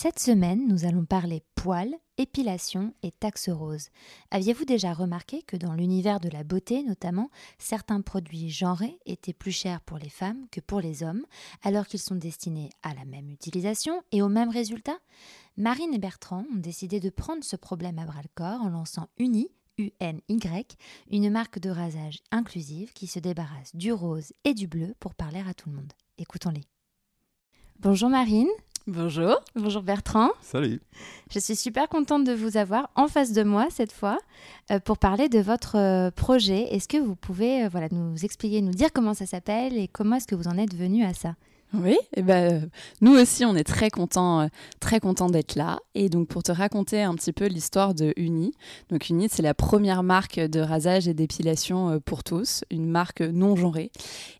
Cette semaine, nous allons parler poils, épilation et taxe rose. Aviez-vous déjà remarqué que dans l'univers de la beauté notamment, certains produits genrés étaient plus chers pour les femmes que pour les hommes, alors qu'ils sont destinés à la même utilisation et au même résultat? Marine et Bertrand ont décidé de prendre ce problème à bras le corps en lançant Uni, UNY, une marque de rasage inclusive qui se débarrasse du rose et du bleu pour parler à tout le monde. Écoutons-les. Bonjour Marine. Bonjour. Bonjour Bertrand. Salut. Je suis super contente de vous avoir en face de moi cette fois euh, pour parler de votre euh, projet. Est-ce que vous pouvez euh, voilà, nous expliquer, nous dire comment ça s'appelle et comment est-ce que vous en êtes venu à ça? Oui, et ben, nous aussi, on est très contents très content d'être là. Et donc, pour te raconter un petit peu l'histoire de Uni. Donc, Uni, c'est la première marque de rasage et d'épilation pour tous, une marque non genrée.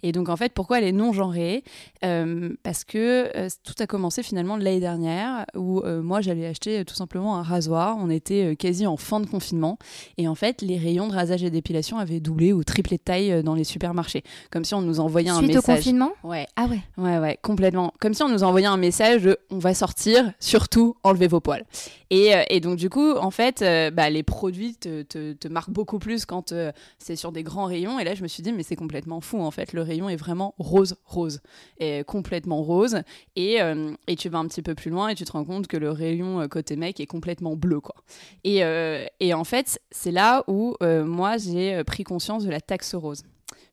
Et donc, en fait, pourquoi elle est non genrée? Parce que tout a commencé finalement l'année dernière, où moi, j'allais acheter tout simplement un rasoir. On était quasi en fin de confinement. Et en fait, les rayons de rasage et d'épilation avaient doublé ou triplé de taille dans les supermarchés. Comme si on nous envoyait un message. Suite au confinement? Ouais. Ah ouais. Ouais, ouais, complètement. Comme si on nous envoyait un message de on va sortir, surtout enlevez vos poils. Et, euh, et donc, du coup, en fait, euh, bah, les produits te, te, marquent beaucoup plus quand euh, c'est sur des grands rayons. Et là, je me suis dit, mais c'est complètement fou, en fait. Le rayon est vraiment rose, rose. Et complètement rose. Et, tu vas un petit peu plus loin et tu te rends compte que le rayon côté mec est complètement bleu, quoi. Et en fait, c'est là où moi, j'ai pris conscience de la taxe rose.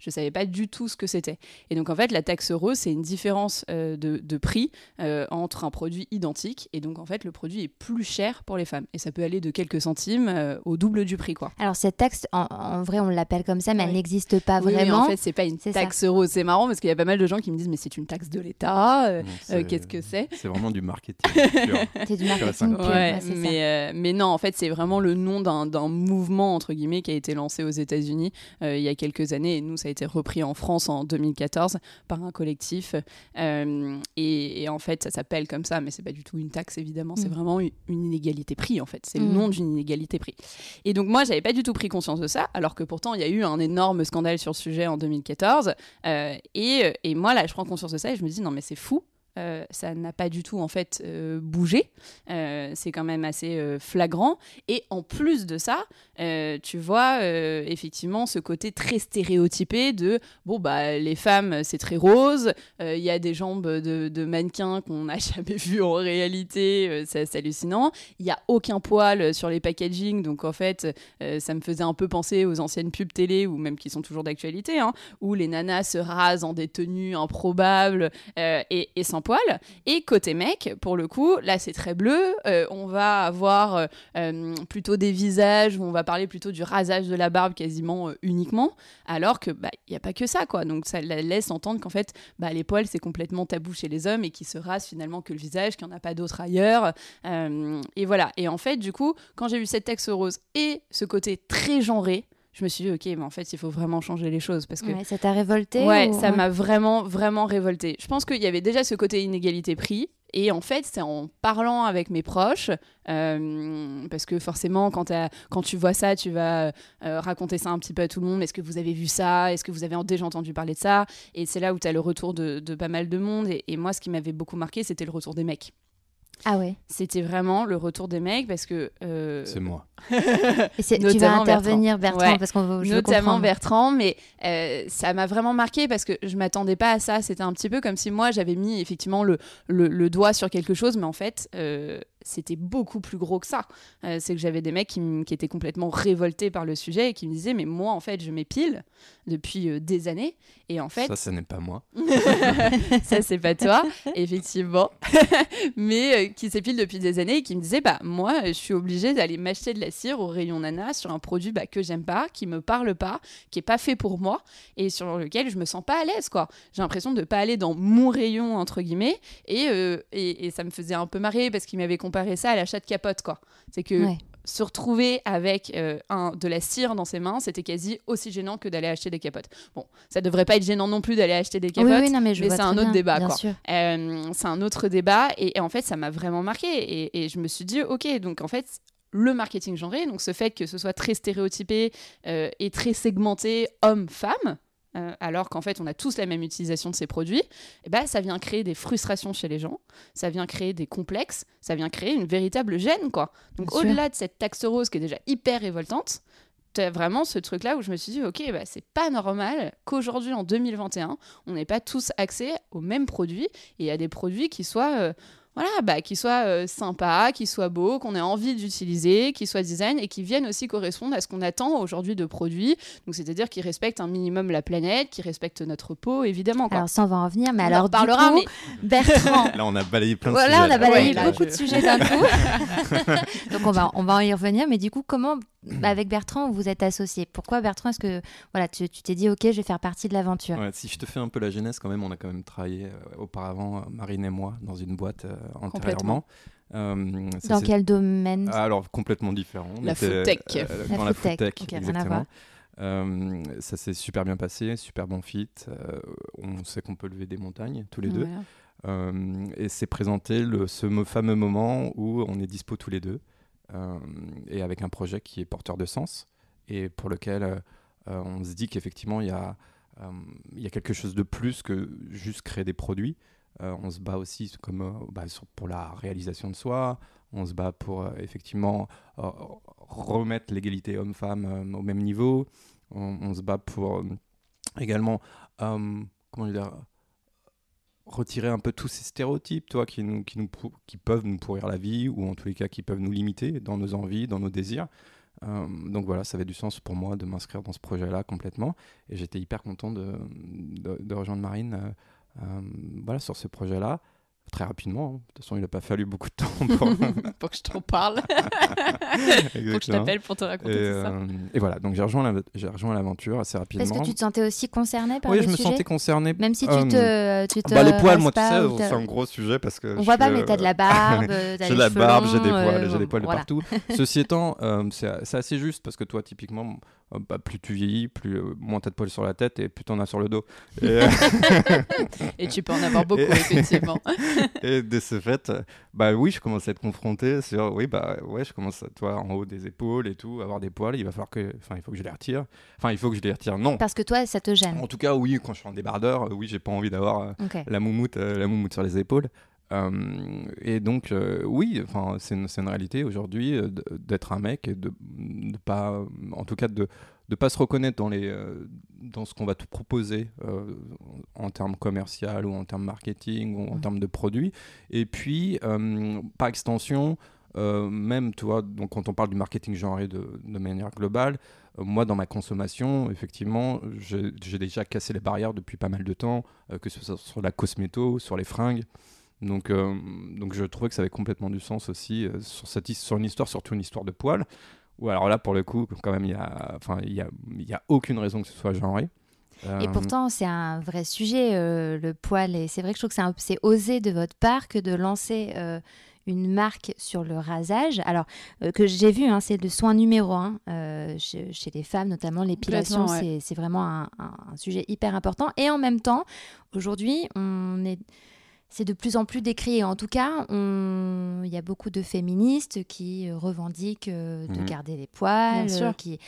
Je ne savais pas du tout ce que c'était. Et donc en fait, la taxe rose, c'est une différence euh, de, de, prix euh, entre un produit identique. Et donc en fait, le produit est plus cher pour les femmes. Et ça peut aller de quelques centimes euh, au double du prix. Quoi. Alors cette taxe, en, en vrai, on l'appelle comme ça, mais oui. elle n'existe pas oui, vraiment. Oui, en fait, c'est pas une taxe ça. rose. C'est marrant parce qu'il y a pas mal de gens qui me disent, mais c'est une taxe de l'État. Qu'est-ce que c'est? C'est vraiment du marketing. c'est du marketing pur. Ouais, mais, mais non, en fait, c'est vraiment le nom d'un mouvement, entre guillemets, qui a été lancé aux États-Unis il y a quelques années. Et nous, ça a été repris en France en 2014 par un collectif. Euh, et, et, en fait, ça s'appelle comme ça, mais c'est pas du tout une taxe, évidemment. C'est mmh. vraiment une, une, inégalité prix, en fait. C'est mmh. le nom d'une inégalité prix. Et donc, moi, j'avais pas du tout pris conscience de ça, alors que pourtant, il y a eu un énorme scandale sur le sujet en 2014. Euh, et, et moi, là, je prends conscience de ça et je me dis, non, mais c'est fou. Euh, ça n'a pas du tout en fait euh, bougé. Euh, c'est quand même assez flagrant. Et en plus de ça, tu vois effectivement ce côté très stéréotypé de bon bah les femmes c'est très rose. Il y a des jambes de, mannequins qu'on n'a jamais vues en réalité. c'est hallucinant. Il y a aucun poil sur les packaging. Donc en fait, ça me faisait un peu penser aux anciennes pubs télé ou même qui sont toujours d'actualité, hein, où les nanas se rasent en des tenues improbables et, et Et côté mec, pour le coup, là c'est très bleu. Euh, on va avoir euh, plutôt des visages où on va parler plutôt du rasage de la barbe quasiment euh, uniquement, alors que bah il y a pas que ça quoi. Donc ça laisse entendre qu'en fait bah, les poils c'est complètement tabou chez les hommes et qui se rasent finalement que le visage, qu'il n'y en a pas d'autre ailleurs. et voilà. Et en fait du coup, quand j'ai vu cette texte rose et ce côté très genré, je me suis dit, ok, mais en fait, il faut vraiment changer les choses. Parce que, ouais, ça t'a révolté Ouais, ou... ça m'a vraiment, vraiment révolté. Je pense qu'il y avait déjà ce côté inégalité prix. Et en fait, c'est en parlant avec mes proches, euh, parce que forcément, quand, quand, tu vois ça, tu vas euh, raconter ça un petit peu à tout le monde. Est-ce que vous avez vu ça? Est-ce que vous avez déjà entendu parler de ça? Et c'est là où tu as le retour de, de, pas mal de monde. Et, et moi, ce qui m'avait beaucoup marqué, c'était le retour des mecs. Ah ouais. C'était vraiment le retour des mecs parce que. Euh... C'est moi. Et tu vas intervenir, Bertrand, Bertrand ouais. parce qu'on veut. Notamment Bertrand, mais euh, ça m'a vraiment marqué parce que je m'attendais pas à ça. C'était un petit peu comme si moi j'avais mis effectivement le, le, le, doigt sur quelque chose, mais en fait. Euh, c'était beaucoup plus gros que ça. Euh, c'est que j'avais des mecs qui, étaient complètement révoltés par le sujet et qui me disaient mais moi en fait je m'épile depuis euh, des années et en fait ça ce n'est pas moi. ça c'est pas toi effectivement, mais euh, qui s'épile depuis des années et qui me disaient bah moi je suis obligée d'aller m'acheter de la cire au rayon nana sur un produit bah, que j'aime pas, qui me parle pas, qui est pas fait pour moi et sur lequel je me sens pas à l'aise quoi. J'ai l'impression de pas aller dans mon rayon entre guillemets et, et, et ça me faisait un peu marrer parce qu'il m'avait comparer ça à l'achat de capote, quoi. C'est que se retrouver avec euh, un, de la cire dans ses mains, c'était quasi aussi gênant que d'aller acheter des capotes. Bon, ça devrait pas être gênant non plus d'aller acheter des capotes, mais, c'est un autre débat, quoi. Euh, c'est un autre débat, et, en fait, ça m'a vraiment marqué. Et, et, je me suis dit, ok, donc en fait, le marketing genré, donc ce fait que ce soit très stéréotypé euh, et très segmenté homme-femme, euh, alors qu'en fait on a tous la même utilisation de ces produits, et eh ben, ça vient créer des frustrations chez les gens, ça vient créer des complexes, ça vient créer une véritable gêne. quoi. Donc au-delà de cette taxe rose qui est déjà hyper révoltante, as vraiment ce truc-là où je me suis dit, ok, bah, c'est pas normal qu'aujourd'hui, en 2021, on n'ait pas tous accès aux mêmes produits et à des produits qui soient... Euh, voilà, bah, qui soit euh, sympa, qui soit beau, qu'on ait envie d'utiliser, qui soit design et qui viennent aussi correspondre à ce qu'on attend aujourd'hui de produits. Donc, c'est-à-dire qui respectent un minimum la planète, qui respectent notre peau, évidemment. Alors, ça, on va en venir, mais alors, du coup, Bertrand. Là, on a balayé plein de voilà, sujets. on a balayé beaucoup de sujets d'un coup. Donc, on va, on va y revenir, mais du coup, comment avec Bertrand, vous êtes associé. Pourquoi Bertrand Est-ce que voilà, tu t'es dit, ok, je vais faire partie de l'aventure? Si je te fais un peu la genèse, quand même, on a quand même travaillé euh, auparavant, euh, Marine et moi, dans une boîte euh, antérieurement. dans quel domaine? Alors, complètement différent. La food tech. dans la food tech, exactement. ça s'est super bien passé, super bon fit. on sait qu'on peut lever des montagnes tous les deux. et c'est présenté le, ce fameux moment où on est dispo tous les deux. Euh, et avec un projet qui est porteur de sens et pour lequel euh, euh, on se dit qu'effectivement il y a y a quelque chose de plus que juste créer des produits. on se bat aussi comme, bah, pour la réalisation de soi, on se bat pour effectivement remettre l'égalité homme-femme au même niveau, on, on, se bat pour également, comment dire, retirer un peu tous ces stéréotypes, toi, qui, nous, qui, nous, peuvent nous pourrir la vie, ou en tous les cas qui peuvent nous limiter dans nos envies, dans nos désirs. Euh, donc voilà, ça avait du sens pour moi de m'inscrire dans ce projet-là complètement. Et j'étais hyper content de, de, rejoindre Marine euh, euh, voilà, sur ce projet-là très rapidement. Hein. De toute façon, il n'a pas fallu beaucoup de temps pour, pour que je t'en parle. pour que je t'appelle pour te raconter et, tout ça. Euh, et voilà, donc j'ai rejoint, l'aventure assez rapidement. Est-ce que tu te sentais aussi concerné par oui, le sujet Oui, je me sentais concerné. Même si tu euh, te, tu te bah, Les poils, moi, tu sais, c'est un gros sujet parce que. On voit pas, mais t'as de la barbe. j'ai de la barbe, j'ai des poils, j'ai des poils de partout. Ceci étant, euh, c'est assez juste parce que toi, typiquement, bah, plus tu vieillis, plus, euh, moins t'as de poils sur la tête et plus t'en as sur le dos. Et, euh, et tu peux en avoir beaucoup, effectivement. et de ce fait, bah oui, je commence à être confronté sur, oui, bah ouais, je commence à, toi, en haut des épaules et tout, avoir des poils, il va falloir que, enfin, il faut que je les retire. Enfin, il faut que je les retire, non. Parce que toi, ça te gêne. En tout cas, oui, quand je suis en débardeur, oui, j'ai pas envie d'avoir la moumoute, la moumoute sur les épaules. Euh, et donc, euh, oui, enfin, c'est une, une, réalité aujourd'hui euh, d'être un mec et de, de, pas, en tout cas, de ne pas se reconnaître dans, les, dans ce qu'on va te proposer en termes commercial ou en termes marketing ou en termes de produits. Et puis, par extension, même, tu vois, donc quand on parle du marketing genré de, de manière globale, moi, dans ma consommation, effectivement, j'ai déjà cassé les barrières depuis pas mal de temps, que ce soit sur la cosméto, sur les fringues. Donc, euh, donc je trouvais que ça avait complètement du sens aussi euh, sur, cette, sur une histoire, surtout une histoire de poils. Ou alors là, pour le coup, quand même, il n'y a, y a, y a aucune raison que ce soit genré. Et euh, pourtant, c'est un vrai sujet, le poil. Et c'est vrai que je trouve que c'est osé de votre part que de lancer une marque sur le rasage. Alors, que j'ai vu, hein, c'est le soin numéro un chez, les femmes, notamment l'épilation. C'est vraiment un, un, sujet hyper important. Et en même temps, aujourd'hui, on est c'est de plus en plus décrié. En tout cas, il y a beaucoup de féministes qui euh, revendiquent euh, de mhm. garder les poils. Euh, qui...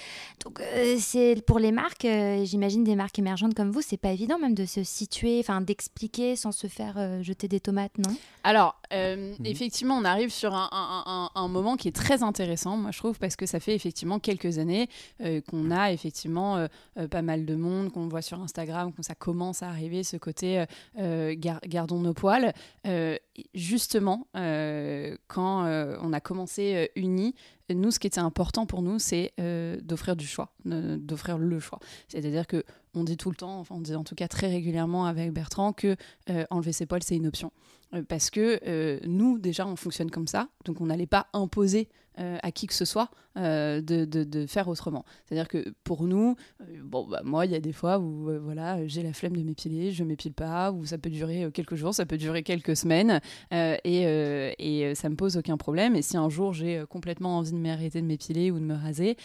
Donc, c'est pour les marques, j'imagine des marques émergentes comme vous, c'est pas évident même de se situer, enfin d'expliquer sans se faire jeter des tomates, non? Alors, mhm. effectivement, on arrive sur un, un, moment qui est très intéressant, moi je trouve, parce que ça fait effectivement quelques années qu'on a effectivement pas mal de monde, qu'on voit sur Instagram, qu'on ça commence à arriver ce côté gardons nos poils. Euh, justement, euh, quand on a commencé Uni, nous, ce qui était important pour nous, c'est d'offrir du choix, d'offrir le choix. C'est-à-dire que on dit tout le temps, enfin on dit en tout cas très régulièrement avec Bertrand que enlever ses poils c'est une option. Parce que nous déjà on fonctionne comme ça, donc on n'allait pas imposer euh, à qui que ce soit euh, de, faire autrement. C'est-à-dire que pour nous, euh, bon, bah, moi, il y a des fois où voilà, j'ai la flemme de m'épiler, je m'épile pas, ou ça peut durer quelques jours, ça peut durer quelques semaines, et, et ça me pose aucun problème. Et si un jour j'ai complètement envie de m'arrêter de m'épiler ou de me raser,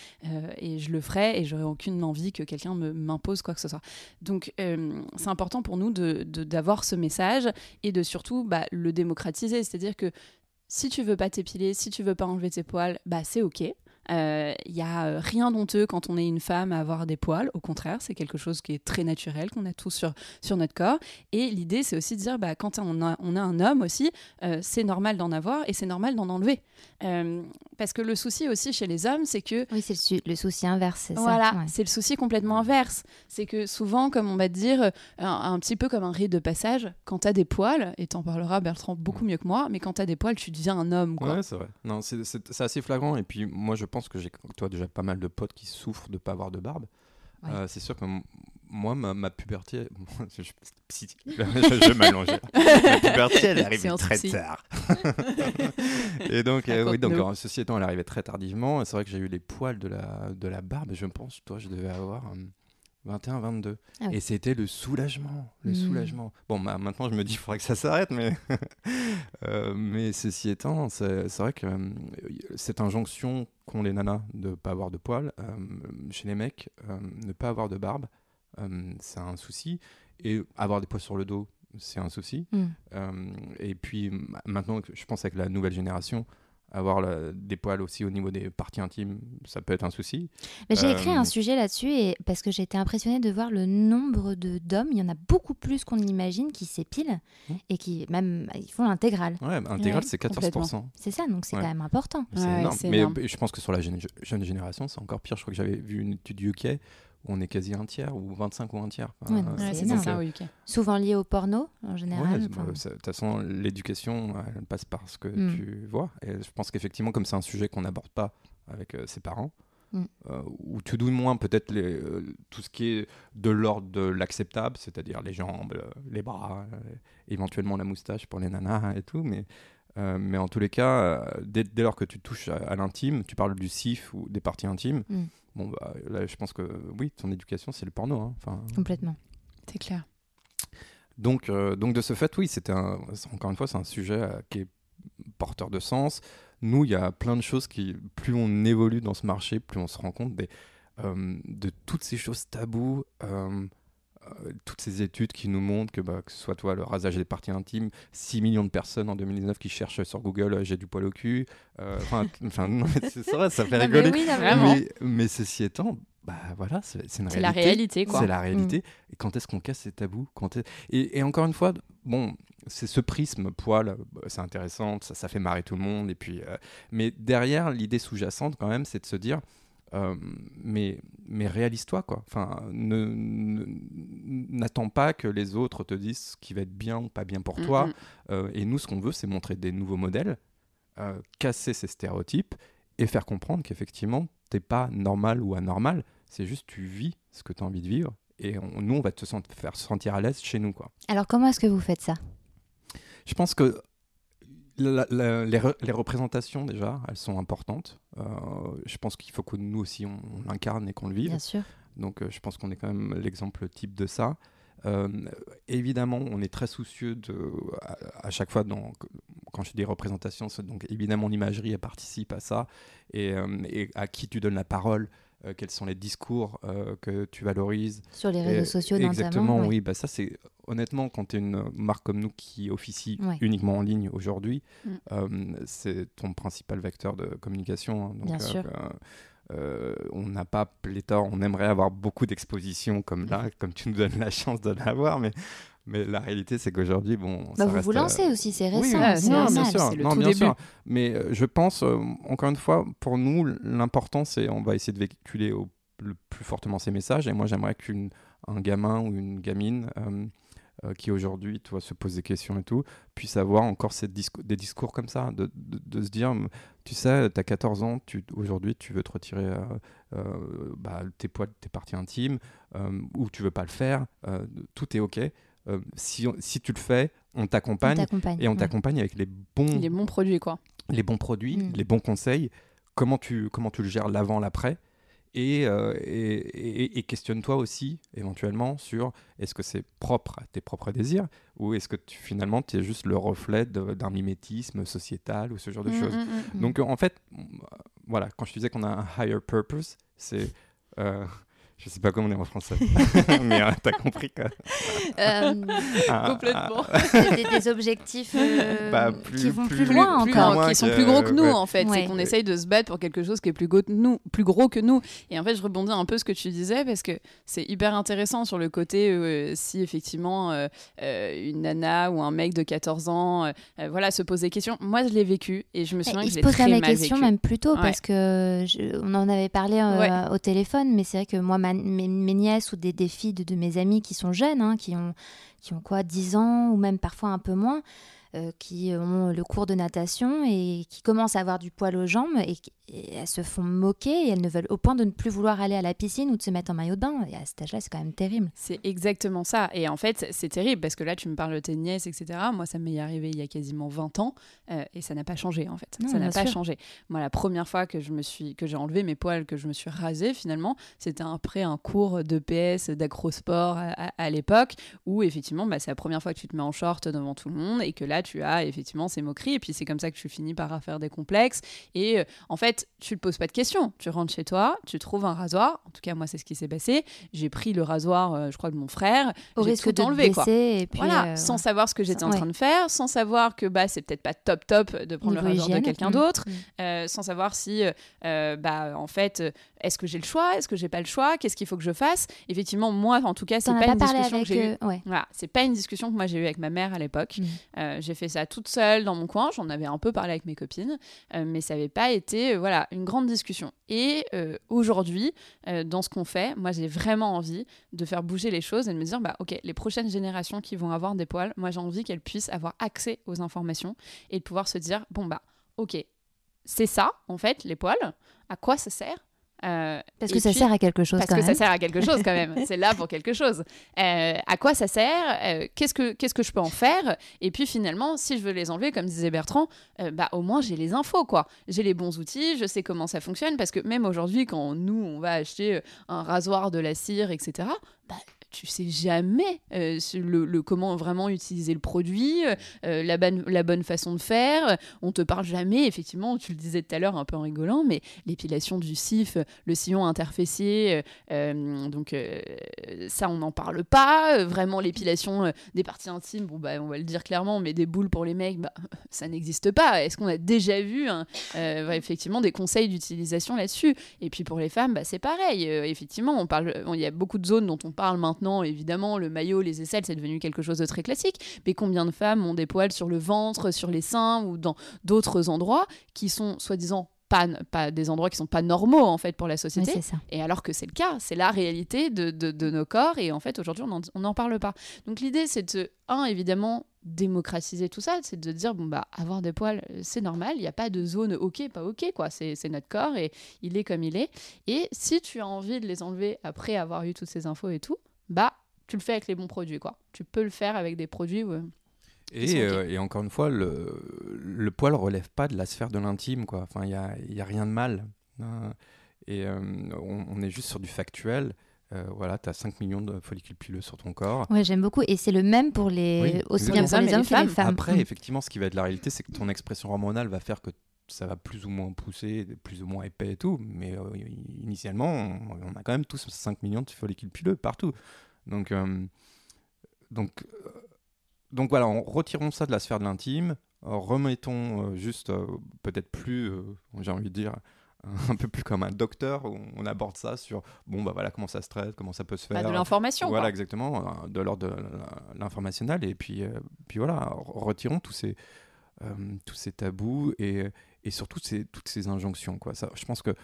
et je le ferai, et j'aurai aucune envie que quelqu'un m'impose quoi que ce soit. Donc, c'est important pour nous d'avoir ce message et de surtout bah, le démocratiser. C'est-à-dire que si tu veux pas t'épiler, si tu veux pas enlever tes poils, bah c'est ok. Il euh, n'y a euh, rien d'honteux quand on est une femme à avoir des poils. Au contraire, c'est quelque chose qui est très naturel, qu'on a tous sur, sur notre corps. Et l'idée, c'est aussi de dire, bah, quand on a, on a un homme aussi, euh, c'est normal d'en avoir et c'est normal d'en enlever. parce que le souci aussi chez les hommes, c'est que... Oui, c'est le, souci inverse, c'est voilà, c'est le souci complètement inverse. C'est que souvent, comme on va te dire, un, petit peu comme un rite de passage, quand tu as des poils, et t'en parleras Bertrand beaucoup mieux que moi, mais quand tu as des poils, tu deviens un homme. Quoi. Ouais, c'est vrai. Non, c'est assez flagrant. Et puis moi, je pense que j'ai, toi, déjà pas mal de potes qui souffrent de pas avoir de barbe. Euh, c'est sûr que moi, ma, puberté, je, je, je m'allonge. Ma puberté, elle arrive très tard. et donc, euh, oui, donc, ceci étant, elle arrivait très tardivement. C'est vrai que j'ai eu les poils de la, de la barbe. Je pense, toi, je devais avoir. 21, 22. Ah et c'était le soulagement. Le mmh. soulagement. Bon, bah, maintenant, je me dis, il faudrait que ça s'arrête, mais, euh, mais ceci étant, c'est vrai que euh, cette injonction qu'ont les nanas de ne pas avoir de poils, euh, chez les mecs, ne pas avoir de barbe, c'est un souci. Et avoir des poils sur le dos, c'est un souci. Mmh. et puis, maintenant, je pense avec la nouvelle génération, avoir des poils aussi au niveau des parties intimes, ça peut être un souci. Mais j'ai écrit un euh, sujet là-dessus et parce que j'ai été impressionnée de voir le nombre de d'hommes, il y en a beaucoup plus qu'on imagine qui s'épilent mmh. et qui même ils font l'intégrale. Ouais, l'intégrale c'est 14%. C'est ça, donc c'est quand même important. C'est énorme. Mais je pense que sur la jeune, jeune génération, c'est encore pire. Je crois que j'avais vu une étude UK on est quasi un tiers, ou 25 ou un tiers. c'est ça. Euh, Souvent lié au porno, en général. De toute façon, l'éducation, elle passe par ce que mm. tu vois. Et je pense qu'effectivement, comme c'est un sujet qu'on n'aborde pas avec euh, ses parents, mm. euh, ou tout du moins peut-être tout ce qui est de l'ordre de l'acceptable, c'est-à-dire les jambes, les bras, éventuellement la moustache pour les nanas et tout, mais mais en tous les cas, dès, lors que tu touches à, l'intime, tu parles du sif ou des parties intimes, mm. Bon, bah, là, je pense que oui, ton éducation, c'est le porno. Hein. Enfin, Complètement. C'est clair. Donc, euh, donc, de ce fait, oui, c'était encore une fois, c'est un sujet euh, qui est porteur de sens. Nous, il y a plein de choses qui, plus on évolue dans ce marché, plus on se rend compte des, euh, de toutes ces choses taboues. Euh, toutes ces études qui nous montrent que, bah, que ce soit toi, le rasage des parties intimes, 6 millions de personnes en 2019 qui cherchent sur Google euh, j'ai du poil au cul. Euh, enfin, c'est vrai, ça fait rigoler. mais, mais, ceci étant, bah voilà, c'est une réalité. C'est la réalité, quoi. C'est la réalité. Mm. Et quand est-ce qu'on casse ces tabous? Quand et, et, encore une fois, bon, c'est ce prisme poil, c'est intéressant, ça, ça, fait marrer tout le monde. Et puis, mais derrière, l'idée sous-jacente, quand même, c'est de se dire euh, mais, mais réalise-toi, quoi. Enfin, n'attends pas que les autres te disent ce qui va être bien ou pas bien pour toi. Euh, et nous, ce qu'on veut, c'est montrer des nouveaux modèles, euh, casser ces stéréotypes et faire comprendre qu'effectivement, t'es pas normal ou anormal. C'est juste tu vis ce que tu as envie de vivre. Et nous, on va te faire sentir à l'aise chez nous, quoi. Alors, comment est-ce que vous faites ça? Je pense que les, représentations, déjà, elles sont importantes. Euh, je pense qu'il faut que nous aussi, on, l'incarne et qu'on le vive. Bien sûr. Donc, euh, je pense qu'on est quand même l'exemple type de ça. Euh, évidemment, on est très soucieux de, à, chaque fois, dans, quand je dis représentations, donc évidemment l'imagerie, participe à ça, et, et, à qui tu donnes la parole, euh, quels sont les discours euh, que tu valorises. Sur les réseaux sociaux Exactement, oui. Bah, ça, c'est honnêtement, quand tu es une marque comme nous qui officie uniquement en ligne aujourd'hui, mm. euh, c'est ton principal vecteur de communication. Hein. Bien sûr. on n'a pas pléthore, on aimerait avoir beaucoup d'expositions comme là, comme tu nous donnes la chance de l'avoir, mais mais la réalité, c'est qu'aujourd'hui, bon. Bah vous vous lancez aussi, c'est récent. Oui, c'est bien sûr. Non, bien sûr. Mais euh, je pense, euh, encore une fois, pour nous, l'important, c'est on va essayer de véhiculer au, le plus fortement ces messages. Et moi, j'aimerais qu'un gamin ou une gamine euh, qui aujourd'hui tu se posent des questions et tout, puissent avoir encore ces des discours comme ça, de, de, se dire, tu sais, tu as 14 ans, aujourd'hui tu veux te retirer euh, euh, bah, tes poids, tes parties intimes, ou tu veux pas le faire, tout est OK. Si, si tu le fais, on t'accompagne et on t'accompagne avec les bons... Les bons produits, quoi. Les bons produits, mm. les bons conseils, comment tu, comment tu le gères l'avant, l'après. Euh, et, et, questionne-toi aussi éventuellement sur est-ce que c'est propre à tes propres désirs ou est-ce que tu, finalement tu es juste le reflet d'un mimétisme sociétal ou ce genre de mmh, choses. Mmh, mmh, Donc en fait, voilà, quand je disais qu'on a un higher purpose, c'est euh, je sais pas comment on est en français, mais euh, t'as compris quoi. Euh, ah, Complètement. Ah. Des, des, objectifs euh, bah, qui vont plus, loin encore, qui sont plus gros que nous en fait. C'est qu'on essaye de se battre pour quelque chose qui est plus gros, que nous, plus gros que nous. Et en fait, je rebondis un peu ce que tu disais parce que c'est hyper intéressant sur le côté si effectivement une nana ou un mec de 14 ans, voilà, se pose des questions. Moi, je l'ai vécu et je me souviens que je l'ai très mal vécu. se questions même plus tôt parce que on en avait parlé au téléphone, mais c'est vrai que moi, ma mes, nièces ou des, des filles de, mes amis qui sont jeunes, hein, qui, ont, qui ont quoi, 10 ans ou même parfois un peu moins, qui ont le cours de natation et qui commencent à avoir du poil aux jambes et, elles se font moquer et elles ne veulent au point de ne plus vouloir aller à la piscine ou de se mettre en maillot de bain. Et à cet âge-là, c'est quand même terrible. C'est exactement ça. Et en fait, c'est terrible parce que là, tu me parles de tes nièces, etc. Moi, ça m'est arrivé il y a quasiment 20 ans euh, et ça n'a pas changé en fait. ça n'a pas changé. Moi, la première fois que je me suis, que j'ai enlevé mes poils, que je me suis rasé finalement, c'était après un cours de PS, d'acrosport à, à, l'époque où effectivement, bah, c'est la première fois que tu te mets en short devant tout le monde et que là, tu as effectivement ces moqueries et puis c'est comme ça que tu finis par faire des complexes. Et euh, en fait, tu ne poses pas de questions. Tu rentres chez toi, tu trouves un rasoir. En tout cas, moi, c'est ce qui s'est passé. J'ai pris le rasoir, euh, je crois, de mon frère. Au risque de enlever, quoi. Et puis, voilà, euh, sans savoir ce que j'étais en train de faire, sans savoir que bah, c'est peut-être pas top top de prendre le rasoir de quelqu'un mm. d'autre, mm. sans savoir si, bah, en fait, est-ce que j'ai le choix, est-ce que j'ai pas le choix, qu'est-ce qu'il faut que je fasse? Effectivement, moi, en tout cas, c'est pas, une discussion que j'ai Voilà, c'est pas une discussion que moi j'ai eue avec ma mère à l'époque. Mm. J'ai fait ça toute seule dans mon coin. J'en avais un peu parlé avec mes copines, mais ça n'avait pas été, voilà, une grande discussion. Et euh, aujourd'hui, euh, dans ce qu'on fait, moi j'ai vraiment envie de faire bouger les choses et de me dire, bah ok, les prochaines générations qui vont avoir des poils, moi j'ai envie qu'elles puissent avoir accès aux informations et de pouvoir se dire, bon bah ok, c'est ça en fait, les poils, à quoi ça sert euh, parce que ça sert à quelque chose. Parce que ça sert à quelque chose quand même. c'est là pour quelque chose. Euh, à quoi ça sert? Euh, Qu'est-ce que qu'est-ce que je peux en faire? Et puis finalement, si je veux les enlever, comme disait Bertrand, bah au moins j'ai les infos quoi. J'ai les bons outils, je sais comment ça fonctionne parce que même aujourd'hui, quand nous on va acheter un rasoir, de la cire, etc. Bah, tu sais jamais euh, le, comment vraiment utiliser le produit, euh, la, bonne, la bonne façon de faire. On te parle jamais, effectivement, tu le disais tout à l'heure un peu en rigolant, mais l'épilation du cif, le sillon interfessier, euh, donc ça on n'en parle pas. Vraiment l'épilation des parties intimes, bon bah on va le dire clairement, mais des boules pour les mecs, bah, ça n'existe pas. Est-ce qu'on a déjà vu hein, effectivement des conseils d'utilisation là-dessus? Et puis pour les femmes, bah, c'est pareil. effectivement, il y a beaucoup de zones dont on parle maintenant évidemment, le maillot, les aisselles, c'est devenu quelque chose de très classique. Mais combien de femmes ont des poils sur le ventre, sur les seins ou dans d'autres endroits qui sont soi-disant pas, pas, des endroits qui sont pas normaux en fait pour la société. Et alors que c'est le cas, c'est la réalité de, de, nos corps et en fait aujourd'hui on n'en parle pas. Donc l'idée c'est de, un évidemment, démocratiser tout ça, c'est de dire bon bah avoir des poils c'est normal, il n'y a pas de zone ok pas ok quoi, c'est notre corps et il est comme il est. Et si tu as envie de les enlever après avoir eu toutes ces infos et tout, bah tu le fais avec les bons produits quoi. Tu peux le faire avec des produits et, euh, et, encore une fois, le, le poil relève pas de la sphère de l'intime, quoi. Enfin, il n'y a, y a, rien de mal. Hein. Et euh, on, est juste sur du factuel. Euh, voilà, tu as 5 millions de follicules pileux sur ton corps. Ouais, j'aime beaucoup. Et c'est le même pour les, aussi bien pour les hommes que les femmes. Après, effectivement, ce qui va être la réalité, c'est que ton expression hormonale va faire que ça va plus ou moins pousser, plus ou moins épais et tout. Mais initialement, on, a quand même tous 5 millions de follicules pileux partout. Donc, donc donc voilà, retirons ça de la sphère de l'intime, remettons euh, juste euh, peut-être plus, euh, j'ai envie de dire, un peu plus comme un docteur, où on aborde ça sur, bon, bah voilà, comment ça se traite, comment ça peut se bah, faire. de l'information. Voilà, exactement, de l'ordre de l'informationnel. Et puis, puis voilà, retirons tous ces, tous ces tabous et, et surtout ces, toutes ces injonctions. Quoi. Ça, je pense que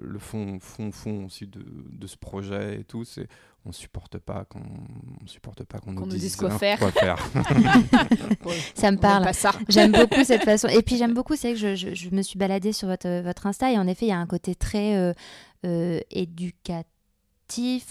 le fond, fond, fond aussi de, de ce projet et tout, c'est on supporte pas qu'on on supporte pas qu'on nous, dise, quoi, faire. ça me parle. J'aime beaucoup cette façon. Et puis j'aime beaucoup, c'est que je, je, je, me suis baladée sur votre, votre Insta et en effet, il y a un côté très euh, euh,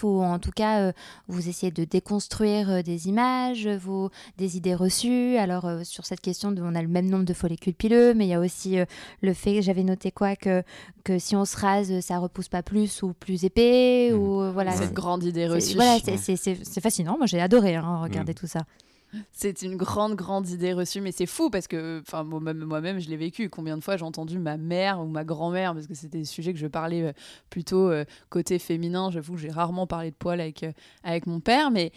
ou en tout cas euh, vous essayez de déconstruire euh, des images, vos, des idées reçues. Alors euh, sur cette question, de, on a le même nombre de follicules pileux, mais il y a aussi le fait, j'avais noté quoi, que, que si on se rase, ça repousse pas plus ou plus épais. Mmh. Ou, voilà, Cette grande idée reçue. Voilà, c'est fascinant. Moi j'ai adoré hein, regarder mmh. tout ça. C'est une grande, grande idée reçue, mais c'est fou parce que, moi-même, je l'ai vécu. Combien de fois j'ai entendu ma mère ou ma grand-mère, parce que c'était des sujets que je parlais euh, plutôt euh, côté féminin. J'avoue que j'ai rarement parlé de avec, euh, avec mon père, mais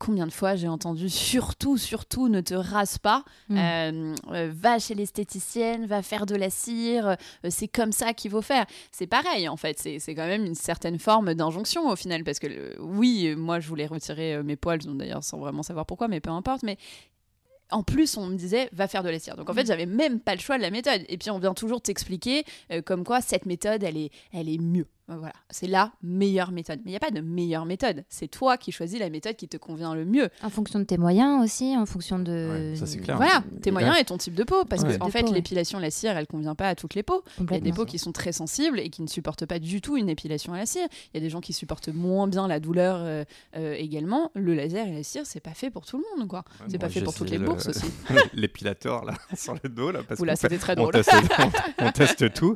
combien de fois j'ai entendu surtout, surtout ne te rase pas, mm. euh, euh, va chez l'esthéticienne, va faire de la cire, euh, c'est comme ça qu'il faut faire. C'est pareil en fait, c'est quand même une certaine forme d'injonction au final, parce que oui, moi je voulais retirer mes poils, d'ailleurs sans vraiment savoir pourquoi, mais peu importe, mais en plus, on me disait, va faire de la cire. Donc en fait, mm. j'avais même pas le choix de la méthode. Et puis on vient toujours t'expliquer comme quoi cette méthode, elle est, elle est mieux. Voilà, c'est la meilleure méthode. Mais il n'y a pas de meilleure méthode. C'est toi qui choisis la méthode qui te convient le mieux. En fonction de tes moyens aussi, en fonction de. ça, c'est clair. Voilà, tes moyens et ton type de peau. Parce qu'en en fait, l'épilation à la cire, elle convient pas à toutes les peaux. Il y a des peaux qui sont très sensibles et qui ne supportent pas du tout une épilation à la cire. Il y a des gens qui supportent moins bien la douleur euh, euh, également. Le laser et la cire, c'est pas fait pour tout le monde, quoi. c'est pas fait pour toutes les bourses aussi. L'épilateur, là, sur le dos, là. Oula, c'était très drôle. On teste, tout.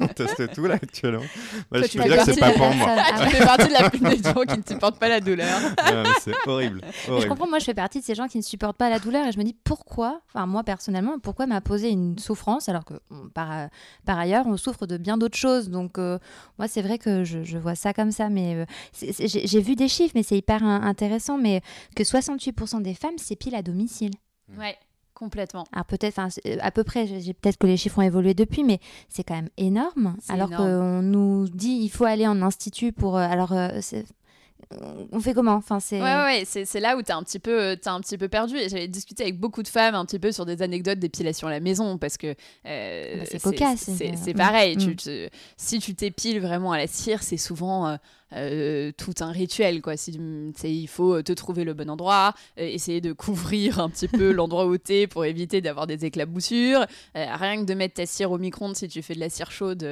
on teste tout, là, actuellement. Bah, je veux dire que c'est pas pour moi. Tu fais partie de la plupart des gens qui ne supportent pas la douleur. c'est horrible. Je comprends, moi je fais partie de ces gens qui ne supportent pas la douleur et je me dis pourquoi, enfin moi personnellement, pourquoi m'imposer une souffrance alors que par, par ailleurs on souffre de bien d'autres choses. Donc euh, moi c'est vrai que je, je, vois ça comme ça, mais euh, j'ai vu des chiffres, mais c'est hyper intéressant, mais que 68% des femmes s'épilent à domicile. Ouais. Complètement. Alors peut-être, euh, à peu près, j'ai peut-être que les chiffres ont évolué depuis, mais c'est quand même énorme. Alors qu'on nous dit il faut aller en institut pour. Euh, alors euh, on fait comment? Enfin c'est ouais, ouais c'est là où t'es un petit peu es un petit peu perdu. Et j'avais discuté avec beaucoup de femmes un petit peu sur des anecdotes d'épilation à la maison parce que bah, c'est cocasse c'est pareil mm. tu, si tu t'épiles vraiment à la cire c'est souvent euh, tout un rituel quoi. Si il faut te trouver le bon endroit euh, essayer de couvrir un petit peu l'endroit où t'es pour éviter d'avoir des éclaboussures. Euh, rien que de mettre ta cire au micro-ondes si tu fais de la cire chaude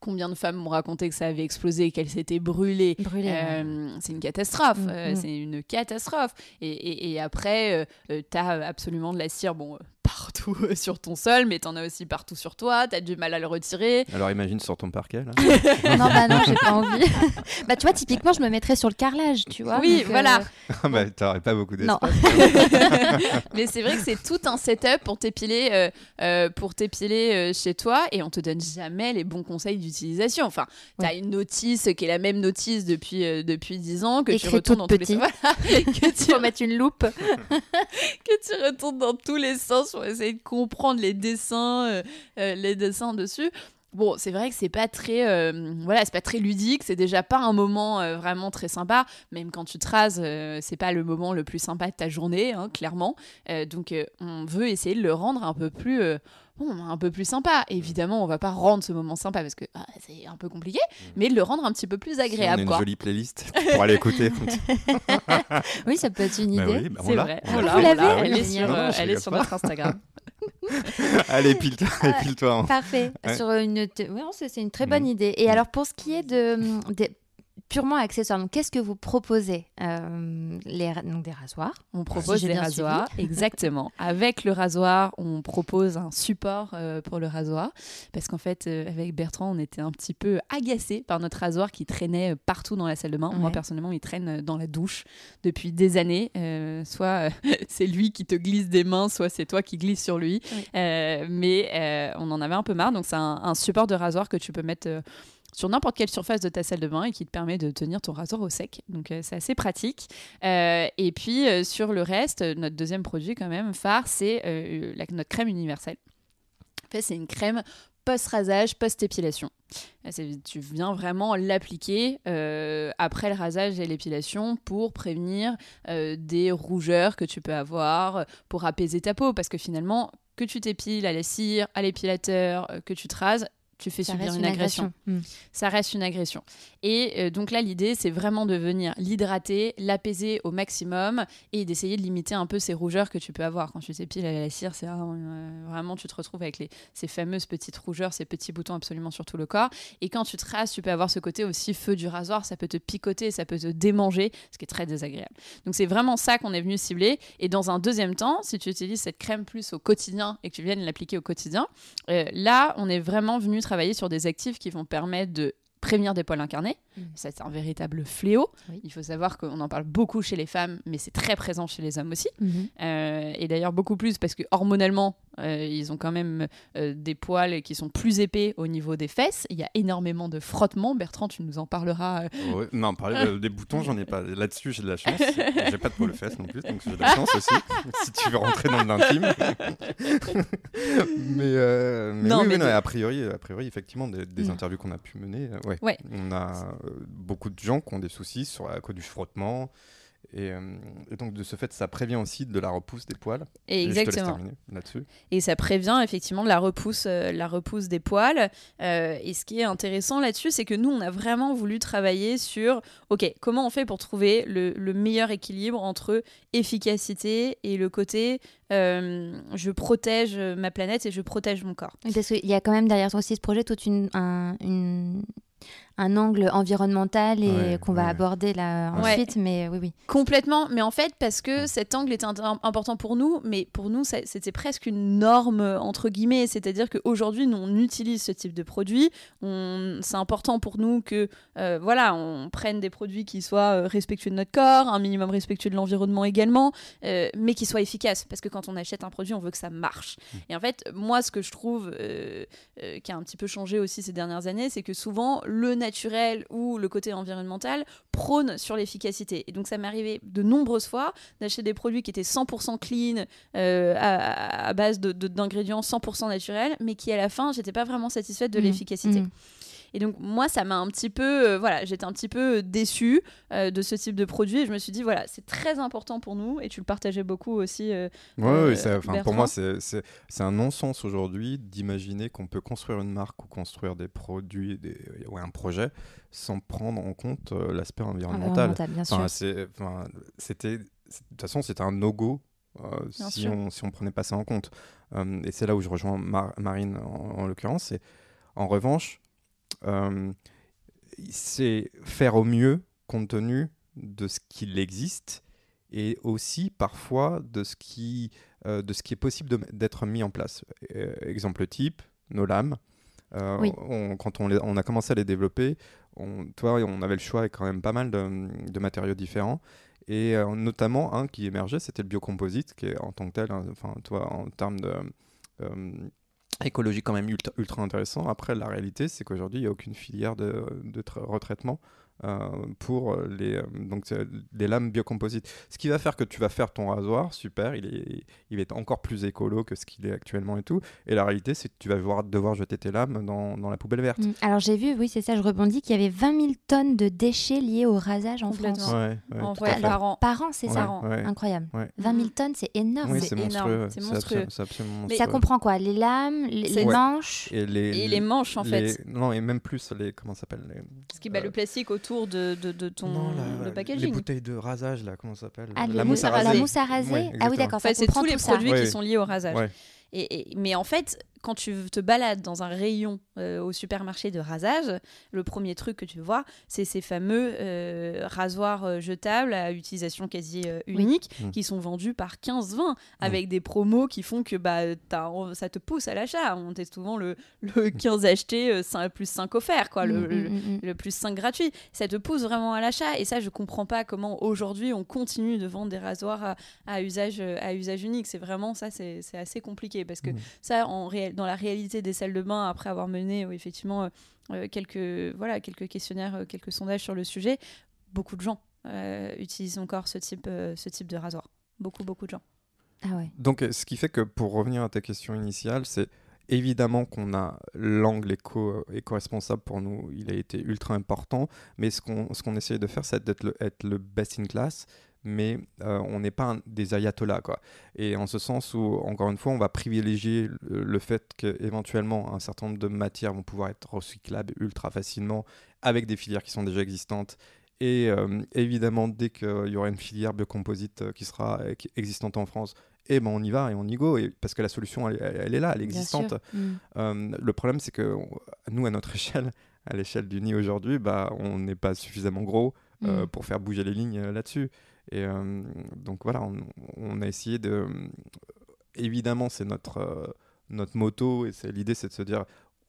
combien de femmes m'ont raconté que ça avait explosé, qu'elles s'étaient brûlées. C'est une catastrophe. Mm, mm. c'est une catastrophe. Et, et, après, tu as absolument de la cire. Bon, partout sur ton sol, mais t'en as aussi partout sur toi, t'as du mal à le retirer. Alors imagine sur ton parquet là. non, bah non, j'ai pas envie. bah tu vois, typiquement, je me mettrais sur le carrelage, tu vois. Oui, voilà. Euh... Ah, bah t'aurais pas beaucoup d'espace. mais c'est vrai que c'est tout un setup pour t'épiler, euh, euh, pour t'épiler euh, chez toi, et on te donne jamais les bons conseils d'utilisation. Enfin, t'as une notice qui est la même notice depuis depuis 10 ans que tu retournes dans tous les sens. que tu faut mettre une loupe. que tu retournes dans tous les sens essayer de comprendre les dessins, euh, euh, les dessins dessus. Bon, c'est vrai que c'est pas très, euh, voilà, c'est pas très ludique. C'est déjà pas un moment vraiment très sympa. Même quand tu te rases, c'est pas le moment le plus sympa de ta journée, hein, clairement. donc, on veut essayer de le rendre un peu plus bon, un peu plus sympa. Évidemment, on va pas rendre ce moment sympa parce que ah, c'est un peu compliqué, mais de le rendre un petit peu plus agréable. on a une jolie playlist pour aller écouter. oui, ça peut être une bah idée. Bah c'est vrai. Vous l'avez Elle est sur, euh, elle est sur notre Instagram. Allez, pile-toi. toi Parfait. Sur une, oui, c'est une très bonne mmh. idée. Et mmh. alors, pour ce qui est de, de purement accessoire. Donc, qu'est-ce que vous proposez euh, les, donc Des rasoirs? On propose des rasoirs, exactement. Avec le rasoir, on propose un support euh, pour le rasoir. Parce qu'en fait, euh, avec Bertrand, on était un petit peu agacé par notre rasoir qui traînait partout dans la salle de bain. Moi, personnellement, il traîne dans la douche depuis des années. soit c'est lui qui te glisse des mains, soit c'est toi qui glisses sur lui. mais on en avait un peu marre. Donc, c'est un, un, support de rasoir que tu peux mettre sur n'importe quelle surface de ta salle de bain et qui te permet de tenir ton rasoir au sec. Donc euh, c'est assez pratique. Euh, et puis euh, sur le reste, notre deuxième produit quand même phare, c'est notre crème universelle. En fait, c'est une crème post-rasage, post-épilation. Tu viens vraiment l'appliquer après le rasage et l'épilation pour prévenir des rougeurs que tu peux avoir, pour apaiser ta peau. Parce que finalement, que tu t'épiles à la cire, à l'épilateur, que tu te rases, tu fais subir une, agression. Hmm. Ça reste une agression. Et euh, donc là, l'idée, c'est vraiment de venir l'hydrater, l'apaiser au maximum et d'essayer de limiter un peu ces rougeurs que tu peux avoir. Quand tu t'épiles à la cire, c'est euh, vraiment, tu te retrouves avec les, ces fameuses petites rougeurs, ces petits boutons absolument sur tout le corps. Et quand tu te rases, tu peux avoir ce côté aussi feu du rasoir, ça peut te picoter, ça peut te démanger, ce qui est très désagréable. Donc c'est vraiment ça qu'on est venu cibler. Et dans un deuxième temps, si tu utilises cette crème plus au quotidien et que tu viennes l'appliquer au quotidien, euh, là, on est vraiment venu travailler sur des actifs qui vont permettre de prévenir des poils incarnés. Mmh. C'est un véritable fléau. Il faut savoir qu'on en parle beaucoup chez les femmes, mais c'est très présent chez les hommes aussi. Mmh. Euh, et d'ailleurs beaucoup plus parce que hormonalement, euh, ils ont quand même euh, des poils qui sont plus épais au niveau des fesses. Il y a énormément de frottements. Bertrand, tu nous en parleras. non, parler des boutons, j'en ai pas. Là-dessus, j'ai de la chance. j'ai pas de poils fesses non plus, donc j'ai de la chance aussi. si tu veux rentrer dans l'intime. mais, mais non, oui, mais a priori, a priori, effectivement, des, des mmh. interviews qu'on a pu mener, ouais. On a euh, beaucoup de gens qui ont des soucis sur, à cause du frottement. Euh, et, donc de ce fait, ça prévient aussi de la repousse des poils. Et exactement. là-dessus. Et ça prévient effectivement de la repousse, euh, la repousse des poils. et ce qui est intéressant là-dessus, c'est que nous, on a vraiment voulu travailler sur, ok, comment on fait pour trouver le, le meilleur équilibre entre efficacité et le côté je protège ma planète et je protège mon corps. Parce qu'il y a quand même derrière aussi ce projet toute une, une un angle environnemental et qu'on va aborder là ensuite. Mais oui, oui. Complètement. Mais en fait, parce que cet angle est important pour nous, mais pour nous, c'était presque une norme, entre guillemets. C'est-à-dire qu'aujourd'hui, nous, on utilise ce type de produit. C'est important pour nous que, euh, voilà, on prenne des produits qui soient euh, respectueux de notre corps, un minimum respectueux de l'environnement également, euh, mais qui soient efficaces. Parce que quand on achète un produit, on veut que ça marche. Mmh. Et en fait, moi, ce que je trouve qui a un petit peu changé aussi ces dernières années, c'est que souvent, le naturel ou le côté environnemental prône sur l'efficacité. Et donc ça m'est arrivé de nombreuses fois d'acheter des produits qui étaient 100% clean, euh, à, base d'ingrédients de, 100% naturels, mais qui à la fin, j'étais pas vraiment satisfaite de mmh. l'efficacité. Mmh. Et donc moi, ça m'a un petit peu, euh, voilà, j'étais un petit peu déçue euh, de ce type de produit. Et je me suis dit, voilà, c'est très important pour nous. Et tu le partageais beaucoup aussi. Euh, oui, pour moi, c'est un non-sens aujourd'hui d'imaginer qu'on peut construire une marque ou construire des produits des, ou un projet sans prendre en compte l'aspect environnemental. c'était, de toute façon, c'était un no-go si, on, si on prenait pas ça en compte. et c'est là où je rejoins Marine en, en l'occurrence. En revanche, euh, c'est faire au mieux compte tenu de ce qu'il existe et aussi parfois de ce qui, euh, de ce qui est possible d'être mis en place. Euh, exemple type, nos lames. quand on, on, a commencé à les développer, on, toi, on avait le choix avec quand même pas mal de, de matériaux différents. Et notamment un qui émergeait, c'était le biocomposite, qui est en tant que tel, hein, enfin, toi, en termes de écologie quand même ultra, intéressant. Après, la réalité, c'est qu'aujourd'hui, il n'y a aucune filière de, retraitement pour les, euh, donc, des lames biocomposites. Ce qui va faire que tu vas faire ton rasoir, super, il, est, il va être encore plus écolo que ce qu'il est actuellement et tout. Et la réalité, c'est que tu vas devoir, devoir jeter tes lames dans, dans la poubelle verte. Mm. Alors j'ai vu, oui, c'est ça, je rebondis, qu'il y avait 20 000 tonnes de déchets liés au rasage en France. en par an. Par an, c'est ça Incroyable. 20 000 tonnes, c'est énorme. c'est énorme. C'est monstrueux. Mais ça comprend quoi? Les lames, les, manches et les, manches, en fait. Non, et même plus, les, comment ça s'appelle Ce qui bat le plastique autour de, de, ton packaging. Les bouteilles de rasage, là, comment ça s'appelle ah, la, mousse à raser. La mousse à raser. ah oui, d'accord. c'est tous les produits qui sont liés au rasage. Et, mais en fait, quand tu te balades dans un rayon euh, au supermarché de rasage, le premier truc que tu vois, c'est ces fameux euh, rasoirs euh, jetables à utilisation quasi unique mmh. qui sont vendus par 15-20 mmh. avec des promos qui font que bah, ça te pousse à l'achat. On teste souvent le, le 15 acheté, 5, plus 5 offert, quoi, le, mmh, le, plus 5 gratuit. Ça te pousse vraiment à l'achat. Et ça, je comprends pas comment aujourd'hui on continue de vendre des rasoirs à, usage, à usage unique. C'est vraiment ça, c'est assez compliqué parce que ça, en réalité, dans la réalité des salles de bain, après avoir mené effectivement euh, euh, quelques, voilà, quelques questionnaires, euh, quelques sondages sur le sujet, beaucoup de gens utilisent encore ce type, ce type de rasoir. Beaucoup, beaucoup de gens. Ah ouais. Donc, ce qui fait que pour revenir à ta question initiale, c'est évidemment qu'on a l'angle éco, éco-responsable pour nous, il a été ultra important, mais ce qu'on, ce qu'on essaye de faire, c'est d'être le, être le best in class, mais on n'est pas des ayatollahs. Quoi. Et en ce sens où, encore une fois, on va privilégier le, fait qu'éventuellement un certain nombre de matières vont pouvoir être recyclables ultra facilement avec des filières qui sont déjà existantes. Et évidemment, dès qu'il y aura une filière biocomposite qui sera existante en France, eh ben on y va et on y go et parce que la solution elle, est là elle est existante mm. le problème c'est que nous à notre échelle à l'échelle du nid aujourd'hui, bah, on n'est pas suffisamment gros euh, mm. pour faire bouger les lignes euh, là-dessus. Et euh, donc voilà, on, a essayé de. Évidemment, c'est notre, notre moto et l'idée, c'est de se dire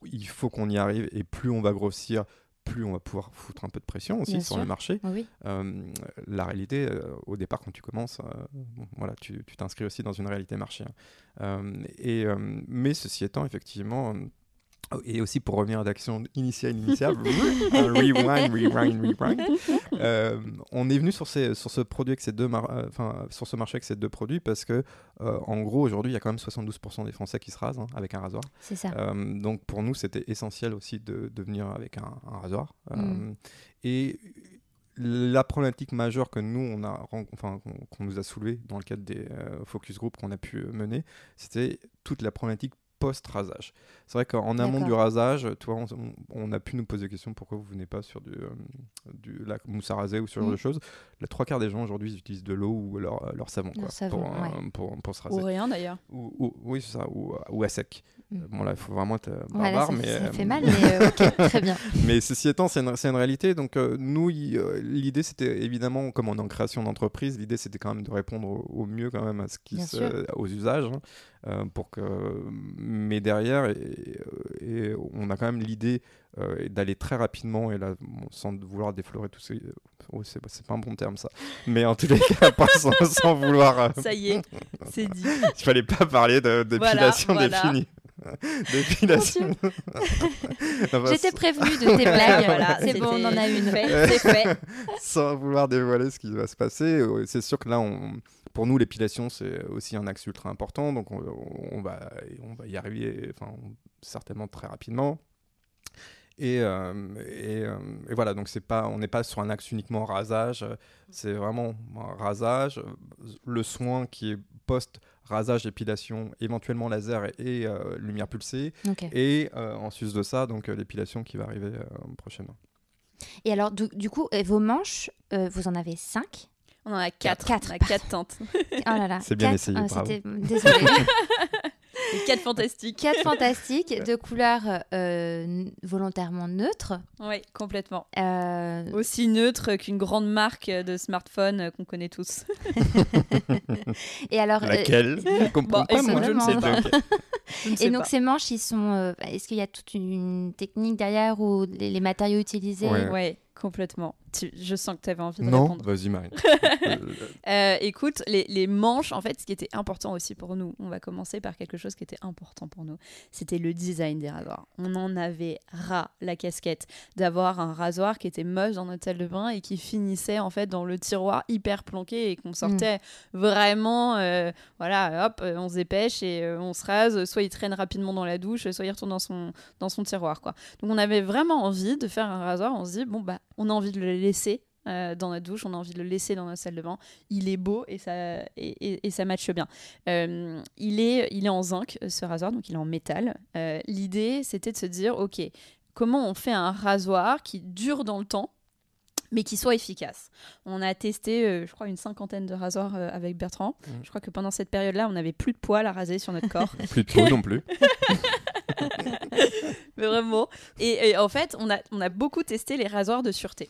il faut qu'on y arrive et plus on va grossir, plus on va pouvoir foutre un peu de pression aussi sur le marché. la réalité, au départ, quand tu commences, voilà, tu t'inscris aussi dans une réalité marché. Hein. et, mais ceci étant, effectivement, et aussi pour revenir à l'action initiale, initiale, rewind, rewind, rewind. Euh, on est venu sur, ces, sur ce produit avec ces deux euh, enfin, sur ce marché avec ces deux produits parce que euh, en gros aujourd'hui il y a quand même 72% des Français qui se rasent hein, avec un rasoir. C'est ça. donc pour nous c'était essentiel aussi de, de, venir avec un, rasoir. Mm. Et la problématique majeure que nous on a enfin qu'on nous a soulevée dans le cadre des focus group qu'on a pu mener, c'était toute la problématique post-rasage. C'est vrai qu'en amont du rasage, toi, on, a pu nous poser la question pourquoi vous venez pas sur du, euh, du la mousse à raser ou ce genre de choses. La trois quarts des gens aujourd'hui utilisent de l'eau ou leur, leur savon, quoi, pour, pour, se raser. Ou rien d'ailleurs. Ou, oui, c'est ça, ou, ou, à sec. Mm. Bon là, il faut vraiment être euh, barbare, ça, mais ça fait mal, mais ok, très bien. Mais ceci étant, c'est une, une, réalité. Donc nous, l'idée, c'était évidemment, comme on est en création d'entreprise, l'idée, c'était quand même de répondre au, mieux quand même à ce qui se, aux usages. Hein. Euh, pour que mais derrière et, on a quand même l'idée euh, d'aller très rapidement et là sans vouloir déflorer tout ces oh, c'est pas un bon terme ça mais en tous les cas pas sans, vouloir euh, ça y est c'est dit il fallait pas parler de d'épilation définie D'épilation. J'étais prévenu de tes blagues. voilà, c'est bon, on en a une. C'est fait. Sans vouloir dévoiler ce qui va se passer. C'est sûr que là, on, pour nous, l'épilation, c'est aussi un axe ultra important, donc on, va, on va y arriver enfin, certainement très rapidement. Et, euh, euh, et, voilà, donc c'est pas, on n'est pas sur un axe uniquement rasage, c'est vraiment rasage, le soin qui est post-rasage, épilation, éventuellement laser et, euh, lumière pulsée, et en sus de ça, donc l'épilation qui va arriver prochainement. Et alors, du, coup, vos manches, vous en avez 5 on en a quatre. quatre. On a quatre tantes. oh là là. C'est bien essayé, ah, bravo. Désolée. quatre fantastiques. Quatre fantastiques, de couleurs euh, volontairement neutres. Oui, complètement. Euh, Aussi neutres qu'une grande marque de smartphone qu'on connaît tous. Et alors, Laquelle? Euh... Je comprends pas, moi, je ne sais pas. Et donc ces manches, ils sont. Euh, est-ce qu'il y a toute une technique derrière ou les, matériaux utilisés? Oui, ouais, complètement je sens que tu avais envie de non, répondre. vas-y Marie. Euh, écoute, les, manches, en fait, ce qui était important aussi pour nous, on va commencer par quelque chose qui était important pour nous, c'était le design des rasoirs. On en avait ras la casquette d'avoir un rasoir qui était moche dans notre salle de bain et qui finissait en fait dans le tiroir hyper planqué et qu'on sortait mm. vraiment, euh, voilà, hop, euh, on se dépêche et on se rase, soit il traîne rapidement dans la douche, soit il retourne dans son, dans son tiroir, quoi. Donc on avait vraiment envie de faire un rasoir, on se dit, bon, bah, on a envie de le laisser euh, dans notre douche, on a envie de le laisser dans notre salle de bain. Il est beau et ça, et, et, ça matche bien. Euh, il, est, il est en zinc, ce rasoir, donc il est en métal. Euh, l'idée, c'était de se dire, OK, comment on fait un rasoir qui dure dans le temps mais qui soit efficace? On a testé, je crois, une cinquantaine de rasoirs avec Bertrand. Mmh. Je crois que pendant cette période-là, on n'avait plus de poils à raser sur notre corps. plus de peau non plus. mais vraiment. Et, et, en fait, on a, on a beaucoup testé les rasoirs de sûreté.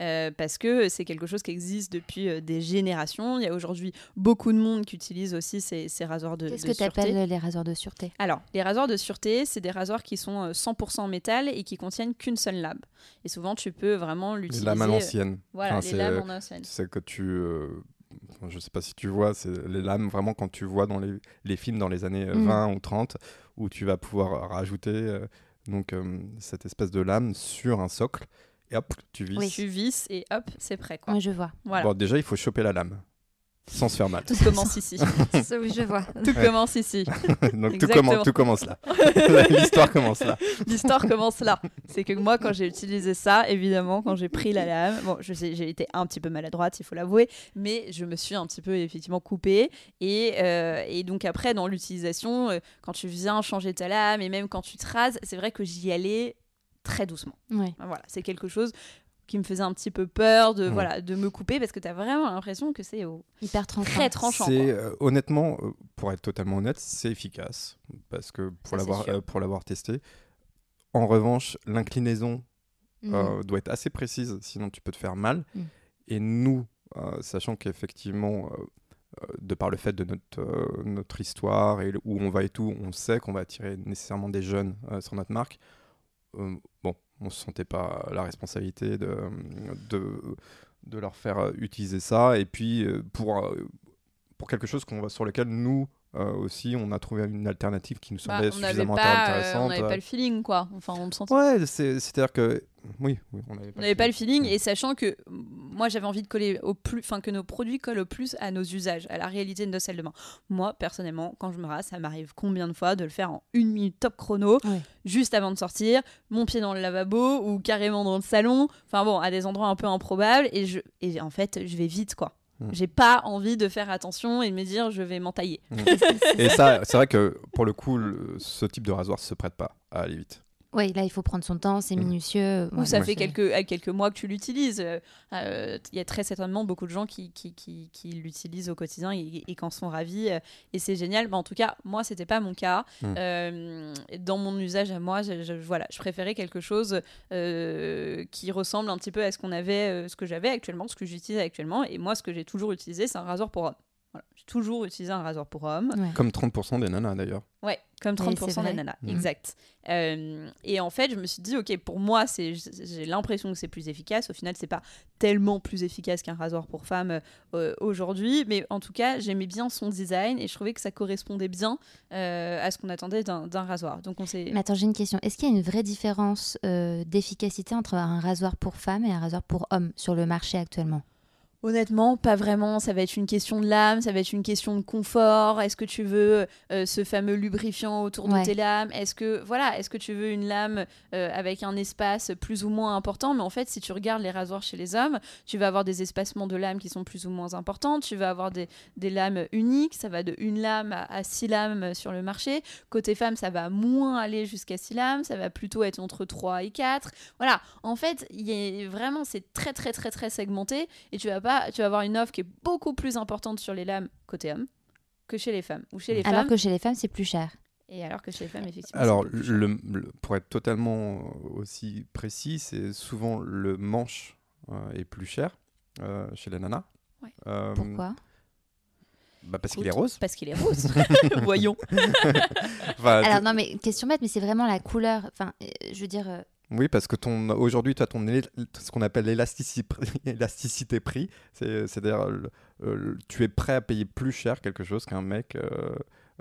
Euh, parce que c'est quelque chose qui existe depuis euh, des générations. Il y a aujourd'hui beaucoup de monde qui utilise aussi ces, ces rasoirs de, Qu'est-ce que tu appelles les rasoirs de sûreté? Alors, les rasoirs de sûreté, c'est des rasoirs qui sont 100% euh, métal et qui contiennent qu'une seule lame. Et souvent, tu peux vraiment l'utiliser. Les lames à l'ancienne. Voilà, les lames en ancienne. C'est que tu je ne sais pas si tu vois, c'est les lames vraiment quand tu vois dans les, les films dans les années 20 mm. ou 30 où tu vas pouvoir rajouter donc cette espèce de lame sur un socle et hop, tu vis. Oui. Tu vis et hop, c'est prêt. Quoi. Oui, je vois. Bon, déjà, il faut choper la lame. Sans se faire mal. Tout commence ici. oui, je vois. Tout commence ici. Donc tout commence, tout commence là. L'histoire commence là. L'histoire commence là. C'est que moi, quand j'ai utilisé ça, évidemment, quand j'ai pris la lame, bon, je sais, j'ai été un petit peu maladroite, il faut l'avouer, mais je me suis un petit peu effectivement coupée. Et, euh, et donc après, dans l'utilisation, euh, quand tu viens changer ta lame et même quand tu te rases, c'est vrai que j'y allais très doucement. Ouais. Voilà, c'est quelque chose qui me faisait un petit peu peur de, voilà, de me couper parce que tu as vraiment l'impression que c'est hyper tranchant. Très tranchant. C'est, euh, honnêtement, euh, pour être totalement honnête, c'est efficace parce que pour l'avoir, euh, pour l'avoir testé. En revanche, l'inclinaison mm. doit être assez précise, sinon tu peux te faire mal. Mm. Et nous, sachant qu'effectivement, de par le fait de notre, notre histoire et où on va et tout, on sait qu'on va attirer nécessairement des jeunes sur notre marque. bon, on ne se sentait pas la responsabilité de, leur faire utiliser ça. Et puis, euh, pour, euh, pour quelque chose qu'on sur lequel nous, euh, aussi, on a trouvé une alternative qui nous bah, semblait suffisamment intéressante. on n'avait pas le feeling, quoi. Enfin, on sentait. Ouais, c'est-à-dire que oui, on n'avait pas, le feeling. Et sachant que moi, j'avais envie de coller au plus, enfin que nos produits collent au plus à nos usages, à la réalité de nos salles de bain. Moi, personnellement, quand je me rase, ça m'arrive combien de fois de le faire en une minute top chrono, juste avant de sortir, mon pied dans le lavabo ou carrément dans le salon. Enfin bon, à des endroits un peu improbables. Et je, et en fait, je vais vite, quoi. Mm. J'ai pas envie de faire attention et de me dire je vais m'entailler. Mm. et ça, c'est vrai que pour le coup, ce type de rasoir se prête pas à aller vite. Oui, là, il faut prendre son temps, c'est mm. minutieux. Ou ça fait quelques, quelques mois que tu l'utilises. Euh, euh, il y a très certainement beaucoup de gens qui, qui, qui, qui l'utilisent au quotidien et, et qu'en sont ravis. Euh, et c'est génial. Mais en tout cas, moi, c'était pas mon cas. Mm. dans mon usage à moi, je, voilà, je préférais quelque chose qui ressemble un petit peu à ce qu'on avait, ce que j'avais actuellement, ce que j'utilise actuellement. Et moi, ce que j'ai toujours utilisé, c'est un rasoir pour j'ai toujours utilisé un rasoir pour homme. Comme 30% des nanas d'ailleurs. Ouais, comme 30% des nanas, mhm. exact. Euh, et en fait, je me suis dit, ok, pour moi, j'ai l'impression que c'est plus efficace. Au final, c'est pas tellement plus efficace qu'un rasoir pour femme euh, aujourd'hui, mais en tout cas, j'aimais bien son design et je trouvais que ça correspondait bien euh, à ce qu'on attendait d'un rasoir. Donc on s'est. Mais attends, j'ai une question. Est-ce qu'il y a une vraie différence d'efficacité entre un rasoir pour femme et un rasoir pour homme sur le marché actuellement? Honnêtement, pas vraiment. Ça va être une question de lame, ça va être une question de confort. Est-ce que tu veux euh, ce fameux lubrifiant autour de tes lames? Est-ce que voilà, est-ce que tu veux une lame euh, avec un espace plus ou moins important? Mais en fait, si tu regardes les rasoirs chez les hommes, tu vas avoir des espacements de lames qui sont plus ou moins importants. Tu vas avoir des, lames uniques. Ça va de une lame à, six lames sur le marché. Côté femme, ça va moins aller jusqu'à six lames. Ça va plutôt être entre 3 et 4. Voilà. En fait, y vraiment, c'est très très très très segmenté et tu vas pas tu vas avoir une offre qui est beaucoup plus importante sur les lames côté homme que chez les femmes. Ou chez les alors que chez les femmes, c'est plus cher. Et alors que chez les femmes, effectivement. Alors, le, pour être totalement aussi précis, c'est souvent le manche euh, est plus cher euh, chez les nanas. Euh, Pourquoi? Bah parce qu'il est rose. Parce qu'il est rose. Voyons. Alors non mais question bête, mais c'est vraiment la couleur. Enfin, je veux dire, oui, parce que ton aujourd'hui, tu as ton ce qu'on appelle l'élasticité prix, c'est-à-dire tu es prêt à payer plus cher quelque chose qu'un mec euh,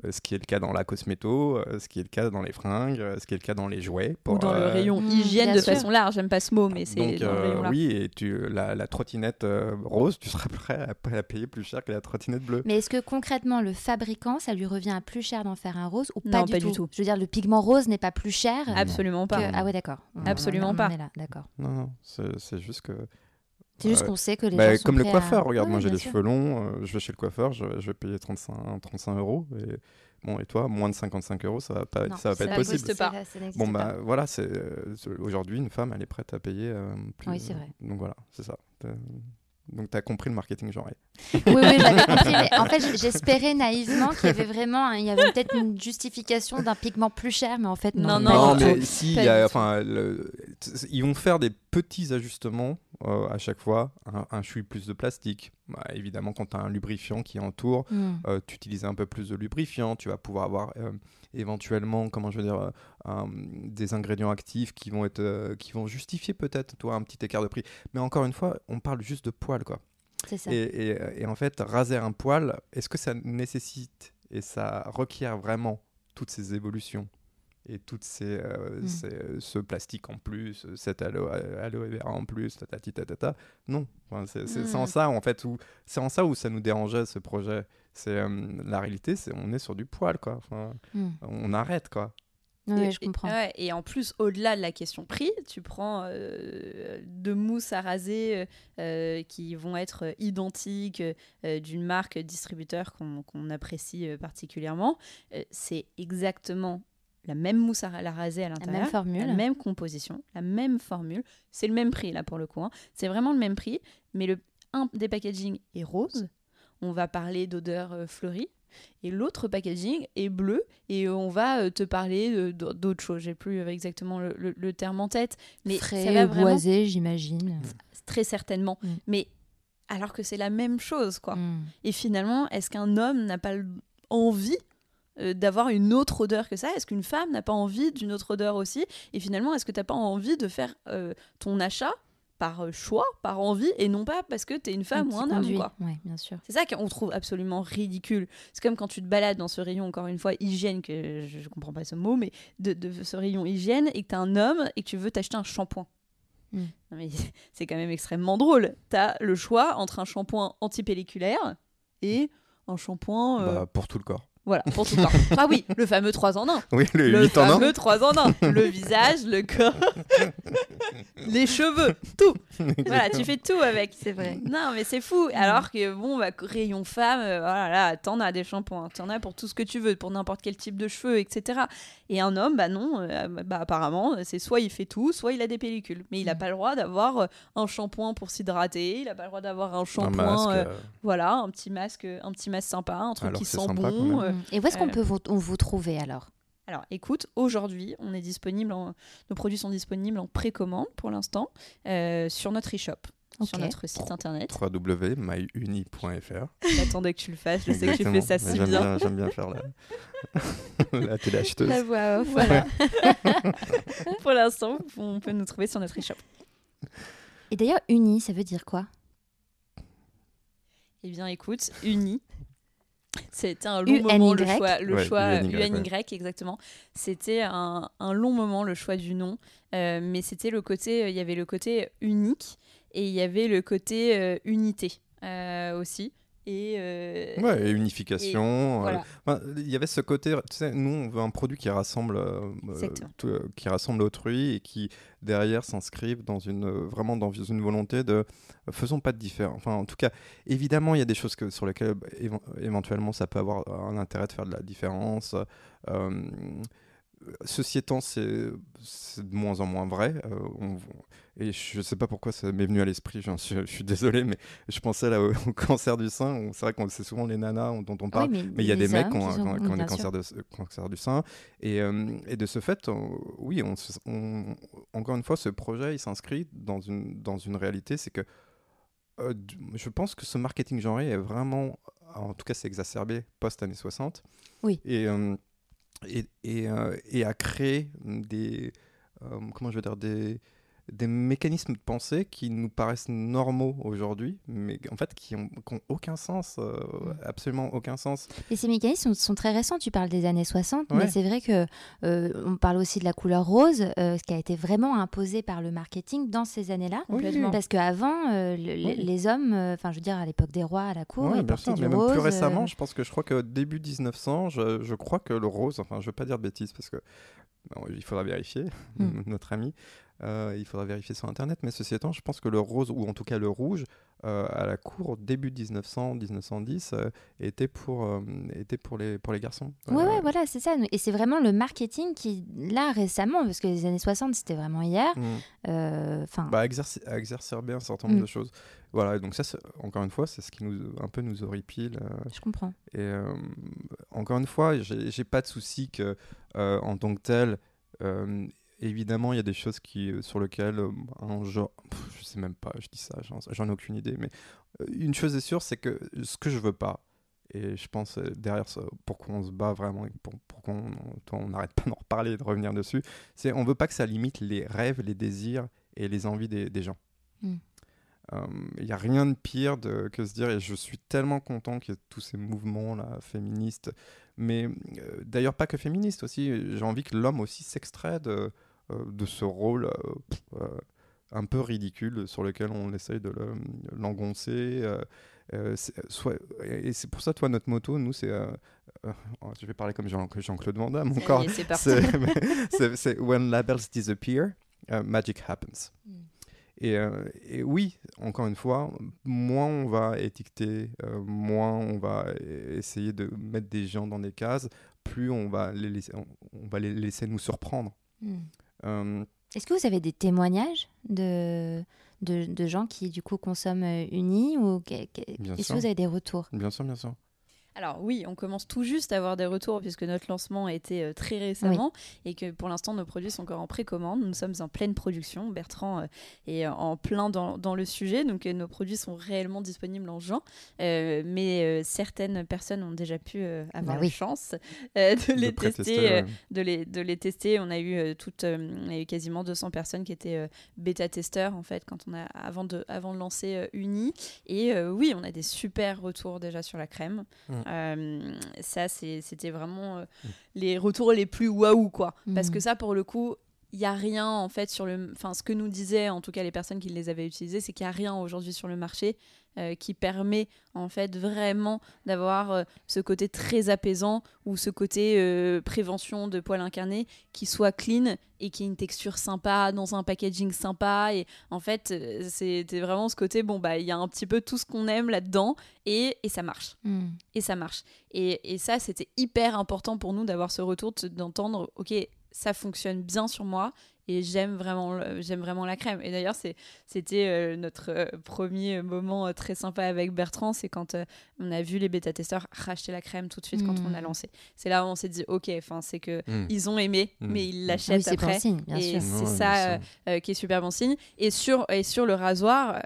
ce qui est le cas dans la cosméto, euh, ce qui est le cas dans les fringues, euh, ce qui est le cas dans les jouets. Ou dans le rayon mmh, hygiène de façon large, j'aime pas ce mot, mais c'est dans le rayon Oui, et tu, la, trottinette rose, tu seras prêt à, payer plus cher que la trottinette bleue. Mais est-ce que concrètement, le fabricant, ça lui revient à plus cher d'en faire un rose ou pas, du, tout. Je veux dire, le pigment rose n'est pas plus cher Absolument pas. Ah ouais, d'accord. Absolument pas. d'accord. Non, non, c'est juste que... C'est juste qu'on sait que les bah, gens Comme le coiffeur, regarde, moi j'ai les cheveux longs, je vais chez le coiffeur, je, je vais payer 35, 35 euros. Et Bon, et toi, moins de 55 euros, ça va pas, ça va pas être possible. Pas. bon, bah voilà, c'est euh, aujourd'hui une femme, elle est prête à payer. Euh, plus, oui, c'est vrai. donc voilà, c'est ça. Donc, tu as compris le marketing genré. Oui, oui, j'avais compris. Mais en fait, j'espérais naïvement qu'il y avait vraiment, il y avait peut-être une justification d'un pigment plus cher, mais en fait, non. Non, non, mais si, y a, enfin, ils vont faire des petits ajustements euh, à chaque fois. Un, un chouille plus de plastique. Bah, évidemment, quand tu as un lubrifiant qui entoure, mm. euh, tu utilises un peu plus de lubrifiant. Tu vas pouvoir avoir euh, éventuellement, comment je veux dire, des ingrédients actifs qui vont, être, qui vont justifier peut-être toi un petit écart de prix. Mais encore une fois, on parle juste de poils, quoi. Ça. Et, et, en fait, raser un poil, est-ce que ça nécessite et ça requiert vraiment toutes ces évolutions? Et toutes ces, mm. ce plastique en plus, cet aloe, aloe vera en plus, tatati tatata. Non, c'est en ça en fait où c'est en ça où ça nous dérangeait ce projet. C'est la réalité, c'est on est sur du poil quoi. Enfin, On arrête quoi et, je comprends. et en plus, au-delà de la question prix, tu prends euh, deux mousses à raser euh, qui vont être identiques euh, d'une marque distributeur qu'on apprécie particulièrement. c'est exactement la même mousse à la raser à l'intérieur, la même formule, la même composition, la même formule. C'est le même prix là pour le coup. Hein. C'est vraiment le même prix, mais le un des packaging est rose. On va parler d'odeur fleurie et l'autre packaging est bleu et on va euh, te parler d'autres choses. J'ai plus exactement le, terme en tête, mais Frais, ça va boisé, j'imagine. Très certainement. Mm. Mais alors que c'est la même chose, quoi. Mm. Et finalement, est-ce qu'un homme n'a pas envie euh, d'avoir une autre odeur que ça? Est-ce qu'une femme n'a pas envie d'une autre odeur aussi? Et finalement, est-ce que tu n'as pas envie de faire euh, ton achat par euh, choix, par envie, et non pas parce que tu es une femme ou un homme. Quoi? bien sûr. C'est ça qu'on trouve absolument ridicule. C'est comme quand tu te balades dans ce rayon, encore une fois, hygiène, que je, ne comprends pas ce mot, mais de, ce rayon hygiène, et que tu es un homme et que tu veux t'acheter un shampoing. Hmm. C'est quand même extrêmement drôle. Tu as le choix entre un shampoing antipelliculaire et un shampoing. Euh, bah, pour tout le corps. Voilà, pour tout le corps. Ah oui, le fameux 3 en 1. Oui, le, le 8 en 1. Le fameux 3 en 1. Le visage, le corps, les cheveux, tout. Voilà, tu fais tout avec. C'est vrai. Non, mais c'est fou. Alors que, bon, bah, rayon femme, euh, voilà, là, t'en as des shampoings. T'en as pour tout ce que tu veux, pour n'importe quel type de cheveux, etc. Et un homme, bah non, euh, bah, apparemment, c'est soit il fait tout, soit il a des pellicules. Mais il n'a mm. pas le droit d'avoir euh, un shampoing pour s'hydrater. Il n'a pas le droit d'avoir un shampoing. voilà, un petit masque, un petit masque sympa, un truc qui sent bon. Et où est-ce qu'on euh, peut vous, vous trouver alors? Alors, écoute, aujourd'hui, on est disponible, nos produits sont disponibles en précommande pour l'instant euh, sur notre e-shop. Sur notre site internet. www.myuni.fr. J'attendais que tu le fasses, je sais que tu fais ça si bien. J'aime bien faire la, la téléacheteuse. La voix off. Voilà. pour l'instant, on peut nous trouver sur notre e-shop. Et d'ailleurs, uni, ça veut dire quoi? Eh bien, écoute, uni, c'était un long moment le choix, le choix UNY, exactement. C'était un, un, long moment le choix du nom, euh, mais c'était le côté, il y avait le côté unique et il y avait le côté euh, unité euh, aussi. Et, ouais, et unification. il y avait ce côté, tu sais, nous on veut un produit qui rassemble, qui rassemble autrui et qui derrière s'inscrivent dans une vraiment dans une volonté de faisons pas de différence. Enfin, en tout cas, évidemment, il y a des choses que, sur lesquelles éventuellement ça peut avoir un intérêt de faire de la différence. Ceci étant, c'est de moins en moins vrai. Euh, et je ne sais pas pourquoi ça m'est venu à l'esprit, je, suis désolé, mais je pensais là au, cancer du sein. C'est vrai que c'est souvent les nanas dont on parle, mais il y a des mecs qui ont, des cancers, de, cancer du sein. Et, euh, et de ce fait, oui, on, encore une fois, ce projet, il s'inscrit dans une, dans une réalité, c'est que euh, je pense que ce marketing genré est vraiment, en tout cas, c'est exacerbé post-années 60. Oui. Et, euh, et, et, euh, et, a créé des, comment je veux dire, des, des mécanismes de pensée qui nous paraissent normaux aujourd'hui, mais en fait qui n'ont aucun sens, euh, absolument aucun sens. Et ces mécanismes sont, très récents, tu parles des années 60, mais c'est vrai que euh, on parle aussi de la couleur rose, euh, ce qui a été vraiment imposé par le marketing dans ces années-là, parce qu'avant, les, hommes, enfin je veux dire à l'époque des rois à la cour, ils portaient du mais rose. Même plus récemment, je pense que je crois que début 1900, je, je crois que le rose, enfin je veux pas dire de bêtises parce que il faudra vérifier, mm. notre ami. Euh, il faudra vérifier sur Internet, mais ceci étant, je pense que le rose, ou en tout cas le rouge, euh, à la cour, début 1900-1910, euh, était, pour, était pour, les, pour les garçons. Oui, ouais, voilà, c'est ça. Et c'est vraiment le marketing qui, là, récemment, parce que les années 60, c'était vraiment hier, mmh. enfin bah, a exacerbé un certain nombre mmh. de choses. Voilà, donc ça, encore une fois, c'est ce qui nous, un peu nous horripile. je comprends. Et encore une fois, j'ai pas de souci que, en tant que tel, évidemment, il y a des choses qui, euh, sur lesquelles euh, un genre, je sais même pas, je dis ça, j'en ai aucune idée, mais euh, une chose est sûre, c'est que ce que je veux pas, et je pense derrière ça, pourquoi on se bat vraiment, et pour, qu'on n'arrête pas d'en reparler et de revenir dessus, c'est on veut pas que ça limite les rêves, les désirs et les envies des, gens. Hmm. Il n'y a rien de pire de, que se dire, et je suis tellement content qu'il y ait tous ces mouvements là, féministes, mais d'ailleurs pas que féministe aussi. J'ai envie que l'homme aussi s'extrait de, de ce rôle un peu ridicule sur lequel on essaye de l'engoncer. Euh, soit, et c'est pour ça, toi, notre moto, nous, c'est. Euh, euh, oh, je vais parler comme Jean-Claude Van Damme encore. C'est When labels disappear, magic happens. Hmm. Et, et, oui, encore une fois, moins on va étiqueter, moins on va essayer de mettre des gens dans des cases, plus on va les laisser, on, va les laisser nous surprendre. Hmm. Est-ce que vous avez des témoignages de, de, gens qui, du coup, consomment euh, unis ou Est-ce que vous avez des retours? Bien sûr, bien sûr. Alors oui, on commence tout juste à avoir des retours puisque notre lancement a été euh, très récemment et que pour l'instant nos produits sont encore en précommande. Nous sommes en pleine production. Bertrand euh, est en plein dans, le sujet, donc nos produits sont réellement disponibles en juin. mais certaines personnes ont déjà pu avoir bah la chance de les tester, de, les, de les tester. On a eu toutes, on a eu quasiment 200 personnes qui étaient bêta testeurs en fait quand on a avant de avant de lancer Uni. Et oui, on a des super retours déjà sur la crème. Mmh. Euh, ça, c'était vraiment euh, mm. les retours les plus waouh, quoi. Parce mm. que ça, pour le coup, il n'y a rien en fait sur le. Enfin, ce que nous disaient en tout cas les personnes qui les avaient utilisés, c'est qu'il n'y a rien aujourd'hui sur le marché euh, qui permet en fait vraiment d'avoir euh, ce côté très apaisant ou ce côté euh, prévention de poils incarnés qui soit clean et qui ait une texture sympa dans un packaging sympa et en fait c'était vraiment ce côté bon bah il y a un petit peu tout ce qu'on aime là-dedans et, et, ça marche hmm. et ça marche et, et ça c'était hyper important pour nous d'avoir ce retour d'entendre ok ça fonctionne bien sur moi et j'aime vraiment j'aime vraiment la crème. Et d'ailleurs c'est c'était euh, notre euh, premier moment euh, très sympa avec Bertrand. C'est quand on a vu les bêta testeurs racheter la crème tout de suite quand on a mm. lancé. C'est là où on s'est dit ok enfin c'est que mm. ils ont aimé mm. mais ils l'achètent après. et c'est ça qui est super bon signe. Et sur et sur le rasoir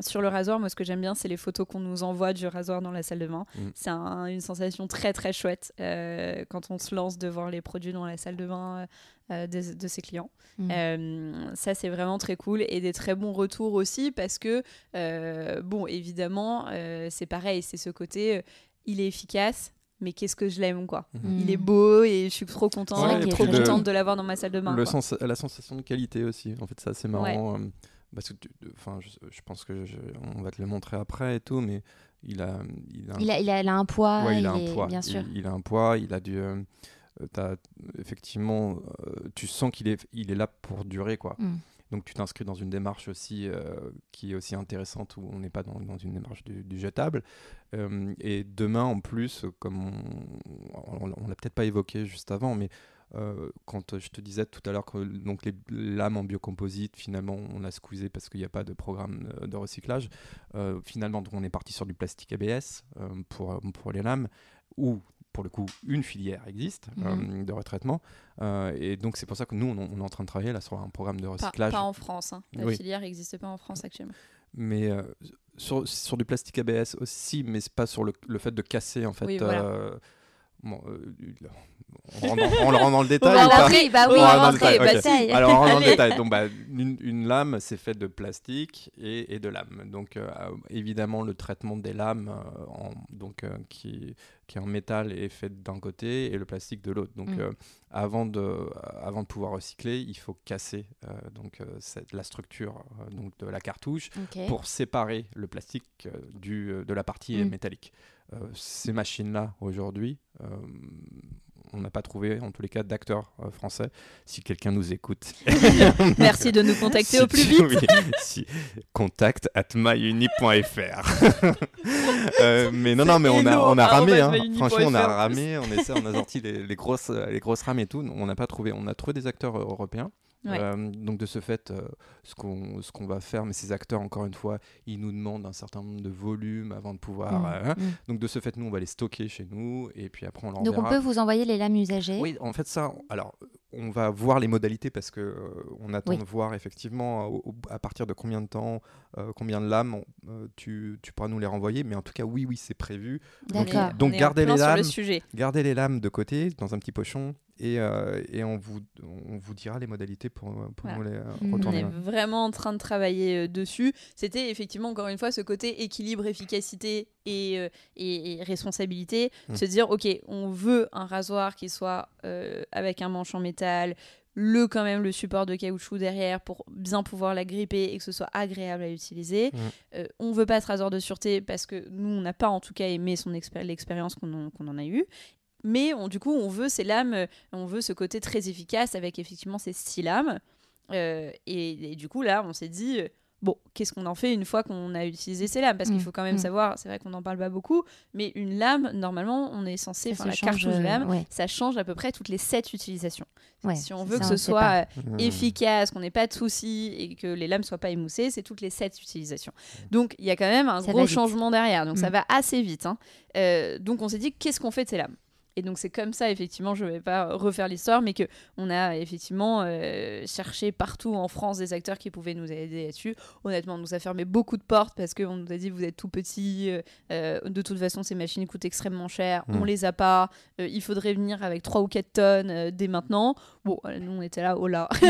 sur le rasoir moi ce que j'aime bien c'est les photos qu'on nous envoie du rasoir dans la salle de bain. C'est une sensation très très chouette quand on se lance de voir les produits dans la salle de bain euh, de, ses clients. Mm. Euh, ça, c'est vraiment très cool et des très bons retours aussi parce que, euh, bon, évidemment, c'est pareil, c'est ce côté, il est efficace, mais qu'est-ce que je l'aime quoi. Mm. Il est beau et je suis trop contente, trop contente de l'avoir dans ma salle de bain. Le sens, la sensation de qualité aussi, en fait, ça c'est marrant. parce que, enfin, je, pense que on va te le montrer après et tout, mais il a, il a, il a, un poids. il, a un poids. Bien sûr. Il, a un poids. Il a du as, effectivement, euh, tu sens qu'il est, il est là pour durer, quoi. Mm. Donc tu t'inscris dans une démarche aussi euh, qui est aussi intéressante où on n'est pas dans, dans, une démarche du, jetable. Euh, et demain en plus, comme on, on, l'a peut-être pas évoqué juste avant, mais quand je te disais tout à l'heure que donc les lames en biocomposite, finalement on a squeezé parce qu'il n'y a pas de programme de recyclage. finalement on est parti sur du plastique ABS pour, pour les lames où pour le coup, une filière existe mhm. euh, de retraitement. Euh, et donc, c'est pour ça que nous, on, est en train de travailler là sur un programme de recyclage. Pas, en France. Hein. La filière n'existe pas en France actuellement. Mais euh, sur, sur, du plastique ABS aussi, mais c'est pas sur le, le, fait de casser en fait. Bon, on, le rend dans le détail ou pas bah oui, on rentrer, okay. Alors on rentre dans le détail. Donc, bah, une, une, lame, c'est fait de plastique et, et de lame. Donc euh, évidemment, le traitement des lames, euh, en, donc euh, qui, qui est en métal est fait d'un côté et le plastique de l'autre. Donc mm. avant de avant de pouvoir recycler, il faut casser donc cette, la structure donc de la cartouche pour séparer le plastique du de la partie mm. métallique. Ces machines-là aujourd'hui on n'a pas trouvé, en tous les cas, d'acteurs euh, français. Si quelqu'un nous écoute. Merci de nous contacter au plus vite. si, contact at myuni.fr. Euh, mais non, non, mais on a, on a ramé. Hein. Franchement, on a ramé, on, essaie, on a sorti les, les, grosses, les grosses rames et tout. On n'a pas trouvé. On a trouvé des acteurs européens. Euh, donc de ce fait, euh, ce qu'on ce qu'on va faire, mais ces acteurs, encore une fois, ils nous demandent un certain nombre de volumes avant de pouvoir. Mmh, euh, hein. mmh. Donc de ce fait, nous, on va les stocker chez nous et puis après on leur Donc on peut vous envoyer les lames usagées Oui, en fait ça, alors on va voir les modalités parce que on attend de voir effectivement à partir de combien de temps, combien de lames tu, tu, pourras nous les renvoyer. Mais en tout cas, oui, oui, c'est prévu. Donc, donc gardez les lames, gardez les lames de côté dans un petit pochon et, et, on, vous, on vous dira les modalités pour, pour nous les retourner. On est vraiment en train de travailler dessus. C'était effectivement, encore une fois, ce côté équilibre, efficacité et, et, responsabilité. Mmh. Se dire, OK, on veut un rasoir qui soit avec un manche en métal, le quand même le support de caoutchouc derrière pour bien pouvoir la gripper et que ce soit agréable à utiliser. On mm. Euh, on veut pas ce rasoir de sûreté parce que nous on n'a pas en tout cas aimé son l'expérience qu'on en, a eue. Mais on, du coup on veut ces lames, euh, on veut ce côté très efficace avec effectivement ces six lames. Euh, et, du coup là on s'est dit Bon, qu'est-ce qu'on en fait une fois qu'on a utilisé ces lames? Parce qu'il mm. faut quand même mm. savoir, c'est vrai qu'on n'en parle pas beaucoup, mais une lame, normalement, on est censé, enfin la cartouche de lame, ça change à peu près toutes les 7 utilisations. si on veut que ce soit euh, mm. efficace, qu'on n'ait pas de soucis et que les lames soient pas émoussées, c'est toutes les 7 utilisations. Donc il y a quand même un gros changement derrière, donc ça va assez vite. Hein. Euh, donc on s'est dit, qu'est-ce qu'on fait de ces lames? Et donc c'est comme ça, effectivement, je ne vais pas refaire l'histoire, mais qu'on a effectivement euh, cherché partout en France des acteurs qui pouvaient nous aider là-dessus. Honnêtement, on nous a fermé beaucoup de portes parce qu'on nous a dit vous êtes tout petit, euh, euh, de toute façon ces machines coûtent extrêmement cher, on mm. les a pas, il faudrait venir avec 3 ou 4 tonnes dès maintenant. Bon, nous on était là, oh là.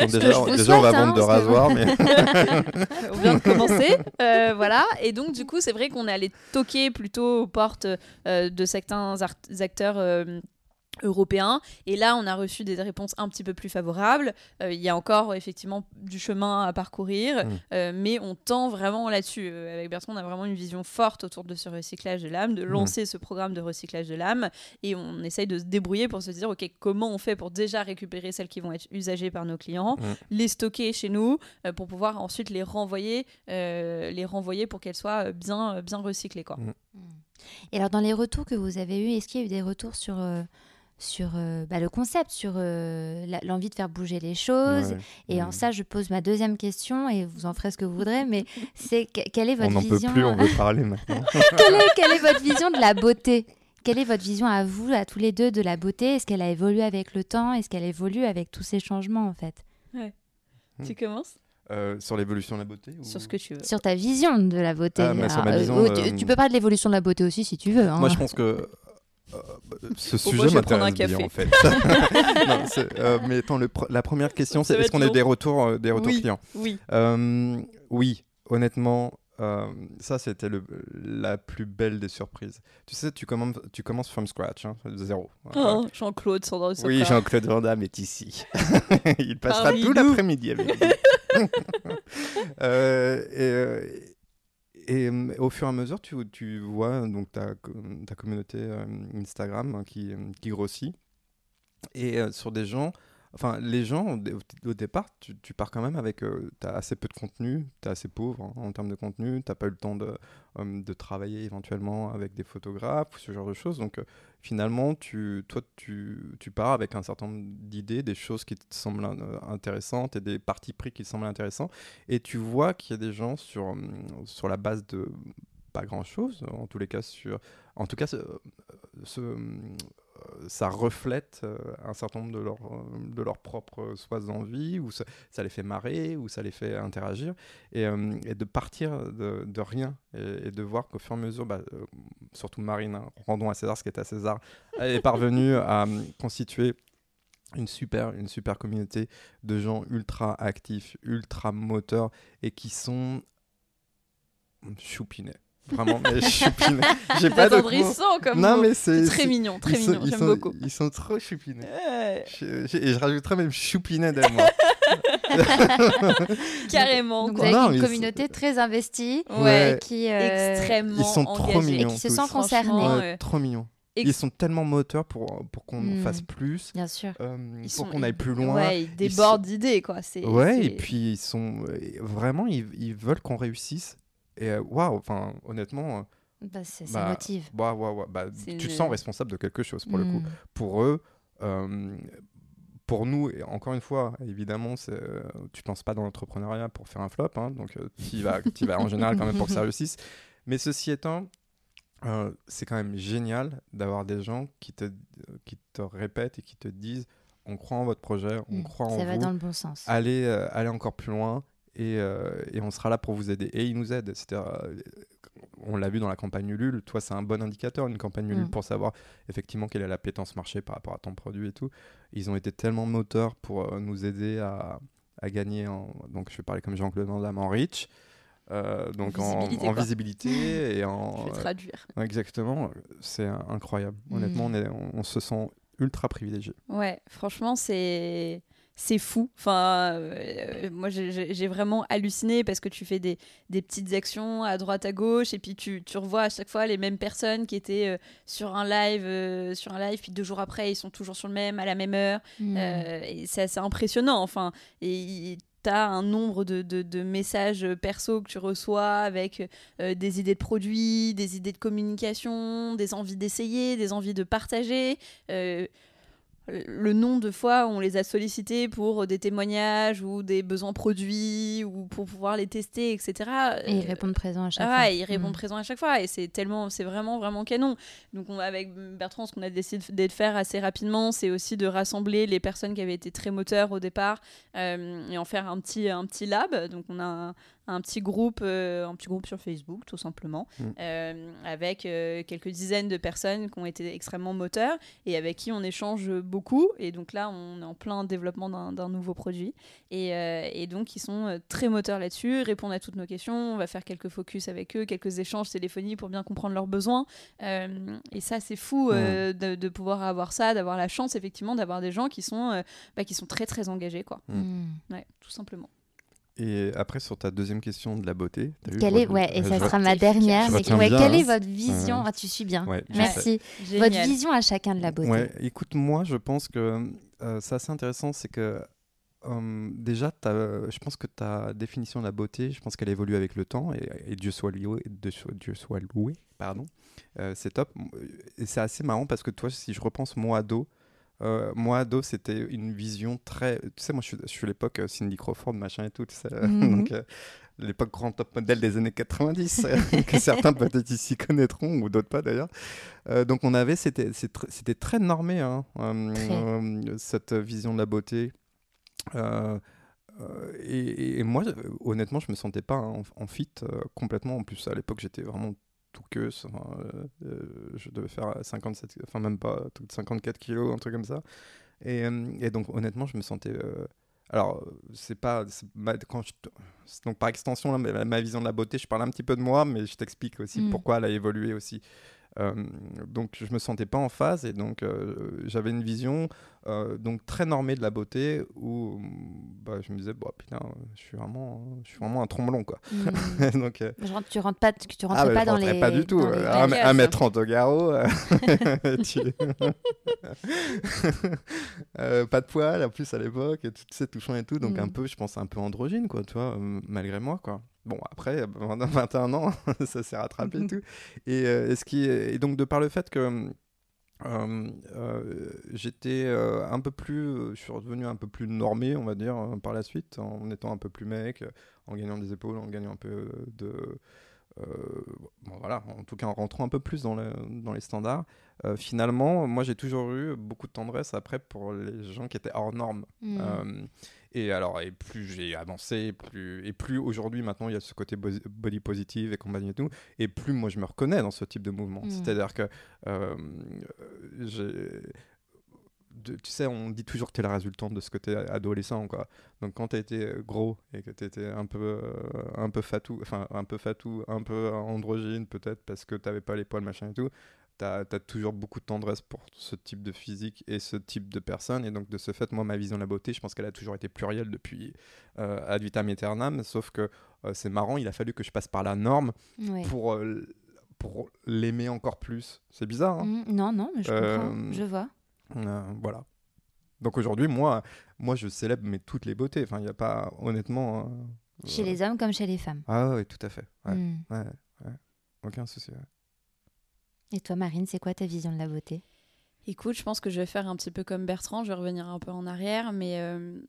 déjà, on va vendre de rasoir, mais... on vient de commencer, voilà. Et donc du coup c'est vrai qu'on est allé toquer plutôt aux portes de certains artistes acteurs euh, européens. Et là, on a reçu des réponses un petit peu plus favorables. Euh, il y a encore effectivement du chemin à parcourir, mmh. euh, mais on tend vraiment là-dessus. avec Bertrand, on a vraiment une vision forte autour de ce recyclage de l'âme, de mmh. lancer ce programme de recyclage de l'âme, et on essaye de se débrouiller pour se dire, ok, comment on fait pour déjà récupérer celles qui vont être usagées par nos clients, mmh. les stocker chez nous, pour pouvoir ensuite les renvoyer, les renvoyer pour qu'elles soient bien, bien recyclées, quoi. Et alors, dans les retours que vous avez eus, est-ce qu'il y a eu des retours sur, euh, sur euh, bah, le concept, sur euh, l'envie de faire bouger les choses Et en ça, je pose ma deuxième question, et vous en ferez ce que vous voudrez, mais c'est quelle est votre on vision On n'en peut plus, on veut parler maintenant. quelle, est, quelle est votre vision de la beauté? Quelle est votre vision à vous, à tous les deux, de la beauté? Est-ce qu'elle a évolué avec le temps? Est-ce qu'elle évolue avec tous ces changements, en fait? Ouais. Hmm. Tu commences? Euh, sur l'évolution de la beauté Sur ce que tu veux. Sur ta vision de la beauté. Ah, euh, euh, tu, peux parler de l'évolution de la beauté aussi si tu veux. Hein. Moi, je pense que ce sujet m'intéresse bien en fait. mais attends, la première question, c'est est-ce qu'on a des retours, des retours clients Oui. oui, honnêtement, ça, c'était la plus belle des surprises. Tu sais, tu commences, tu commences from scratch, hein, de zéro. Oh, Jean-Claude Sandra Oui, Jean-Claude Van Damme est ici. Il passera tout l'après-midi avec nous. Euh, et, euh, et, au fur et à mesure, tu, tu vois donc ta, ta communauté euh, Instagram hein, qui, qui grossit. Et sur des gens Enfin, les gens, au, départ, tu, pars quand même avec. Euh, tu as assez peu de contenu, tu es assez pauvre hein, en termes de contenu, tu n'as pas eu le temps de, euh, de, travailler éventuellement avec des photographes ou ce genre de choses. Donc, euh, finalement, tu, toi, tu, tu, pars avec un certain nombre d'idées, des choses qui te semblent intéressantes et des parties pris qui te semblent intéressants. Et tu vois qu'il y a des gens sur, sur la base de pas grand chose, en tous les cas, sur. En tout cas, ce ça reflète euh, un certain nombre de, leur, euh, de leurs propres soit envies, ou ça, les fait marrer, ou ça les fait interagir, et, euh, de partir de, de rien, et, de voir qu'au fur et à mesure, bah, surtout Marine, hein, rendons à César ce qui est à César, est parvenue à constituer une super, une super communauté de gens ultra actifs, ultra moteurs, et qui sont choupinés. Vraiment, mais chupinés. J'ai pas de mots. comme Non, mais c'est très mignon, très mignon. J'aime beaucoup. Ils sont trop choupinés. et je rajouterais même choupinés d'elle-moi. Carrément. Donc, vous avez une communauté très investie, ouais. qui euh, extrêmement ils sont trop mignons, et qui se sent concernés. Trop mignons. Ils sont tellement moteurs pour, pour qu'on hmm. fasse plus. Bien sûr. Euh, pour qu'on aille plus loin. Ouais, ils débordent d'idées, quoi. Ouais, et puis ils sont. Vraiment, ils, ils veulent qu'on réussisse. Et euh, waouh, enfin, honnêtement. Euh, bah, ça bah, motive. Bah, bah, tu te sens responsable de quelque chose pour le coup. Hmm. Pour eux, euh, pour nous, et encore une fois, évidemment, tu ne penses pas dans l'entrepreneuriat pour faire un flop, hein, donc tu y, vas, vas en général quand même pour que ça réussisse. Mais ceci étant, c'est quand même génial d'avoir des gens qui te, qui te répètent et qui te disent on croit en votre projet, on hmm. croit en vous. Ça va dans le bon sens. Allez, allez encore plus loin et, euh, et, on sera là pour vous aider. Et ils nous aident. Euh, on l'a vu dans la campagne Ulule, toi c'est un bon indicateur, une campagne Ulule, mm. pour savoir effectivement quelle est la l'appétence marché par rapport à ton produit et tout. Ils ont été tellement moteurs pour nous aider à, à gagner, en, donc je vais parler comme Jean-Claude Van Damme, en reach. donc en visibilité, en, visibilité et en. Je vais traduire. exactement, c'est incroyable. Honnêtement, on, est, on, se sent ultra privilégié. Ouais, franchement, c'est c'est fou. Enfin, euh, moi, j'ai vraiment halluciné parce que tu fais des, des, petites actions à droite, à gauche, et puis tu, tu revois à chaque fois les mêmes personnes qui étaient euh, sur un live, euh, sur un live, puis deux jours après, ils sont toujours sur le même, à la même heure. Mmh. et c'est assez impressionnant. Enfin, et tu as un nombre de, de, de, messages perso que tu reçois avec des idées de produits, des idées de communication, des envies d'essayer, des envies de partager le nombre de fois où on les a sollicités pour des témoignages ou des besoins produits ou pour pouvoir les tester, etc. Et ils répondent présent à chaque fois. ils répondent mm. présent à chaque fois et c'est tellement, c'est vraiment, vraiment canon. Donc on, avec Bertrand, ce qu'on a décidé de faire assez rapidement, c'est aussi de rassembler les personnes qui avaient été très moteurs au départ euh, et en faire un petit, un petit lab. Donc on a un, petit groupe, euh, un petit groupe sur Facebook, tout simplement, mm. euh, avec euh, quelques dizaines de personnes qui ont été extrêmement moteurs et avec qui on échange beaucoup. Et donc là, on est en plein développement d'un nouveau produit. Et, et, donc, ils sont très moteurs là-dessus, répondent à toutes nos questions. On va faire quelques focus avec eux, quelques échanges téléphoniques pour bien comprendre leurs besoins. et ça, c'est fou mm. de, pouvoir avoir ça, d'avoir la chance, effectivement, d'avoir des gens qui sont, bah, qui sont très, très engagés, quoi. Mm. Ouais, tout simplement. Et après, sur ta deuxième question de la beauté, quelle est, ouais, et ça sera ma dernière. Mais quelle est votre vision ah, Tu suis bien. Merci. Votre vision à chacun de la beauté. Ouais, écoute, moi, je pense que euh, c'est assez intéressant, c'est que euh, déjà, je pense que ta définition de la beauté, je pense qu'elle évolue avec le temps et, Dieu soit loué, Dieu soit loué, pardon. Euh, c'est top. Et c'est assez marrant parce que toi, si je repense moi ado, euh, moi, ado, c'était une vision très. Tu sais, moi, je suis, à l'époque euh, Cindy Crawford, machin et tout. Mhm. Donc, euh, l'époque grand top modèle des années 90, que certains peut-être ici connaîtront, ou d'autres pas d'ailleurs. donc, on avait. C'était très normé, hein, cette vision de la beauté. Et, moi, honnêtement, je me sentais pas en, en fit complètement. En plus, à l'époque, j'étais vraiment tout que euh, euh, je devais faire 57 enfin même pas 54 kilos un truc comme ça et, euh, et donc honnêtement je me sentais alors c'est pas quand donc par extension là, ma, vision de la beauté je parle un petit peu de moi mais je t'explique aussi mm. pourquoi elle a évolué aussi donc je me sentais pas en phase et donc euh, j'avais une vision euh, donc très normée de la beauté où bah, je me disais bah putain je suis vraiment je suis vraiment un tromblon quoi mmh. donc tu rentres pas tu rentres ah, pas dans les pas du tout 1m30 au garrot pas de poils en plus à l'époque tout c'est touchant et tout donc un mmh. peu je pense un peu androgyne quoi tu vois malgré moi quoi Bon, après, 21 ans, ça s'est rattrapé et tout. Et, euh, ce qui et donc, de par le fait que euh, euh, j'étais un peu plus, je suis redevenu un peu plus normé, on va dire, par la suite, en étant un peu plus mec, en gagnant des épaules, en gagnant un peu de. bon, voilà, en tout cas en rentrant un peu plus dans, le, dans les standards. finalement, moi j'ai toujours eu beaucoup de tendresse après pour les gens qui étaient hors normes. Mmh. Et alors, et plus j'ai avancé, plus et plus aujourd'hui maintenant il y a ce côté body positive et compagnie et tout, et plus moi je me reconnais dans ce type de mouvement. Mm. C'est-à-dire que euh, tu sais, on dit toujours que tu es la résultante de ce côté adolescent, quoi. Donc quand tu été gros et que tu étais un peu, euh, un peu fatou, enfin un peu fatou, un peu androgyne peut-être parce que tu n'avais pas les poils, machin et tout, tu as, toujours beaucoup de tendresse pour ce type de physique et ce type de personne. Et donc, de ce fait, moi, ma vision de la beauté, je pense qu'elle a toujours été plurielle depuis euh, ad vitam aeternam. Sauf que euh, c'est marrant, il a fallu que je passe par la norme pour, euh, pour l'aimer encore plus. C'est bizarre. Hein mmh, non, non, mais je comprends, je vois. voilà. Donc aujourd'hui, moi, moi, je célèbre mais toutes les beautés. Enfin, il n'y a pas, honnêtement. chez les hommes comme chez les femmes. Ah oui, tout à fait. Mmh. Ouais, ouais, Aucun souci. Et toi, Marine, c'est quoi ta vision de la beauté? Écoute, je pense que je vais faire un petit peu comme Bertrand, je vais revenir un peu en arrière, mais euh,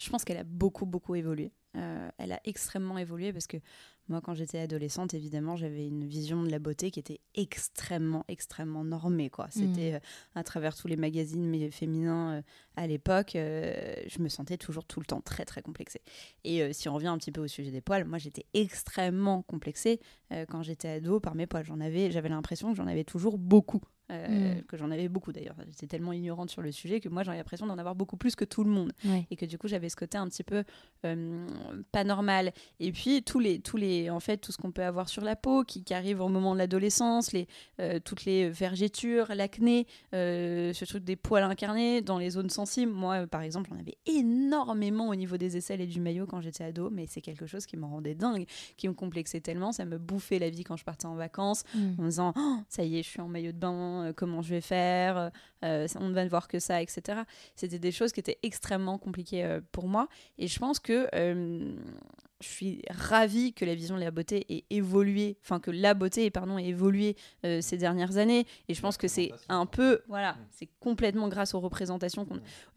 je pense qu'elle a beaucoup, beaucoup évolué. elle a extrêmement évolué parce que moi, quand j'étais adolescente, évidemment, j'avais une vision de la beauté qui était extrêmement, extrêmement normée. Quoi. C'était mmh. à travers tous les magazines féminins à l'époque, je me sentais toujours tout le temps très, très complexée. Et si on revient un petit peu au sujet des poils, moi, j'étais extrêmement complexée quand j'étais ado par mes poils. J'en avais, j'avais l'impression que j'en avais toujours beaucoup. Euh, mm. que j'en avais beaucoup d'ailleurs. J'étais tellement ignorante sur le sujet que moi j'avais l'impression d'en avoir beaucoup plus que tout le monde. Et que du coup j'avais ce côté un petit peu euh, pas normal. Et puis tous les, tous les, en fait, tout ce qu'on peut avoir sur la peau qui, qui arrive au moment de l'adolescence, les, euh, toutes les vergetures, l'acné, ce truc des poils incarnés dans les zones sensibles. Moi par exemple, j'en avais énormément au niveau des aisselles et du maillot quand j'étais ado, mais c'est quelque chose qui me rendait dingue, qui me complexait tellement, ça me bouffait la vie quand je partais en vacances mm. en me disant oh, ça y est, je suis en maillot de bain euh, comment je vais faire, euh, on ne va ne voir que ça, etc. C'était des choses qui étaient extrêmement compliquées euh, pour moi. Et je pense que je suis ravie que la vision de la beauté ait évolué, enfin que la beauté pardon, ait évolué ces dernières années. Et je pense que c'est un peu, voilà, c'est complètement grâce aux représentations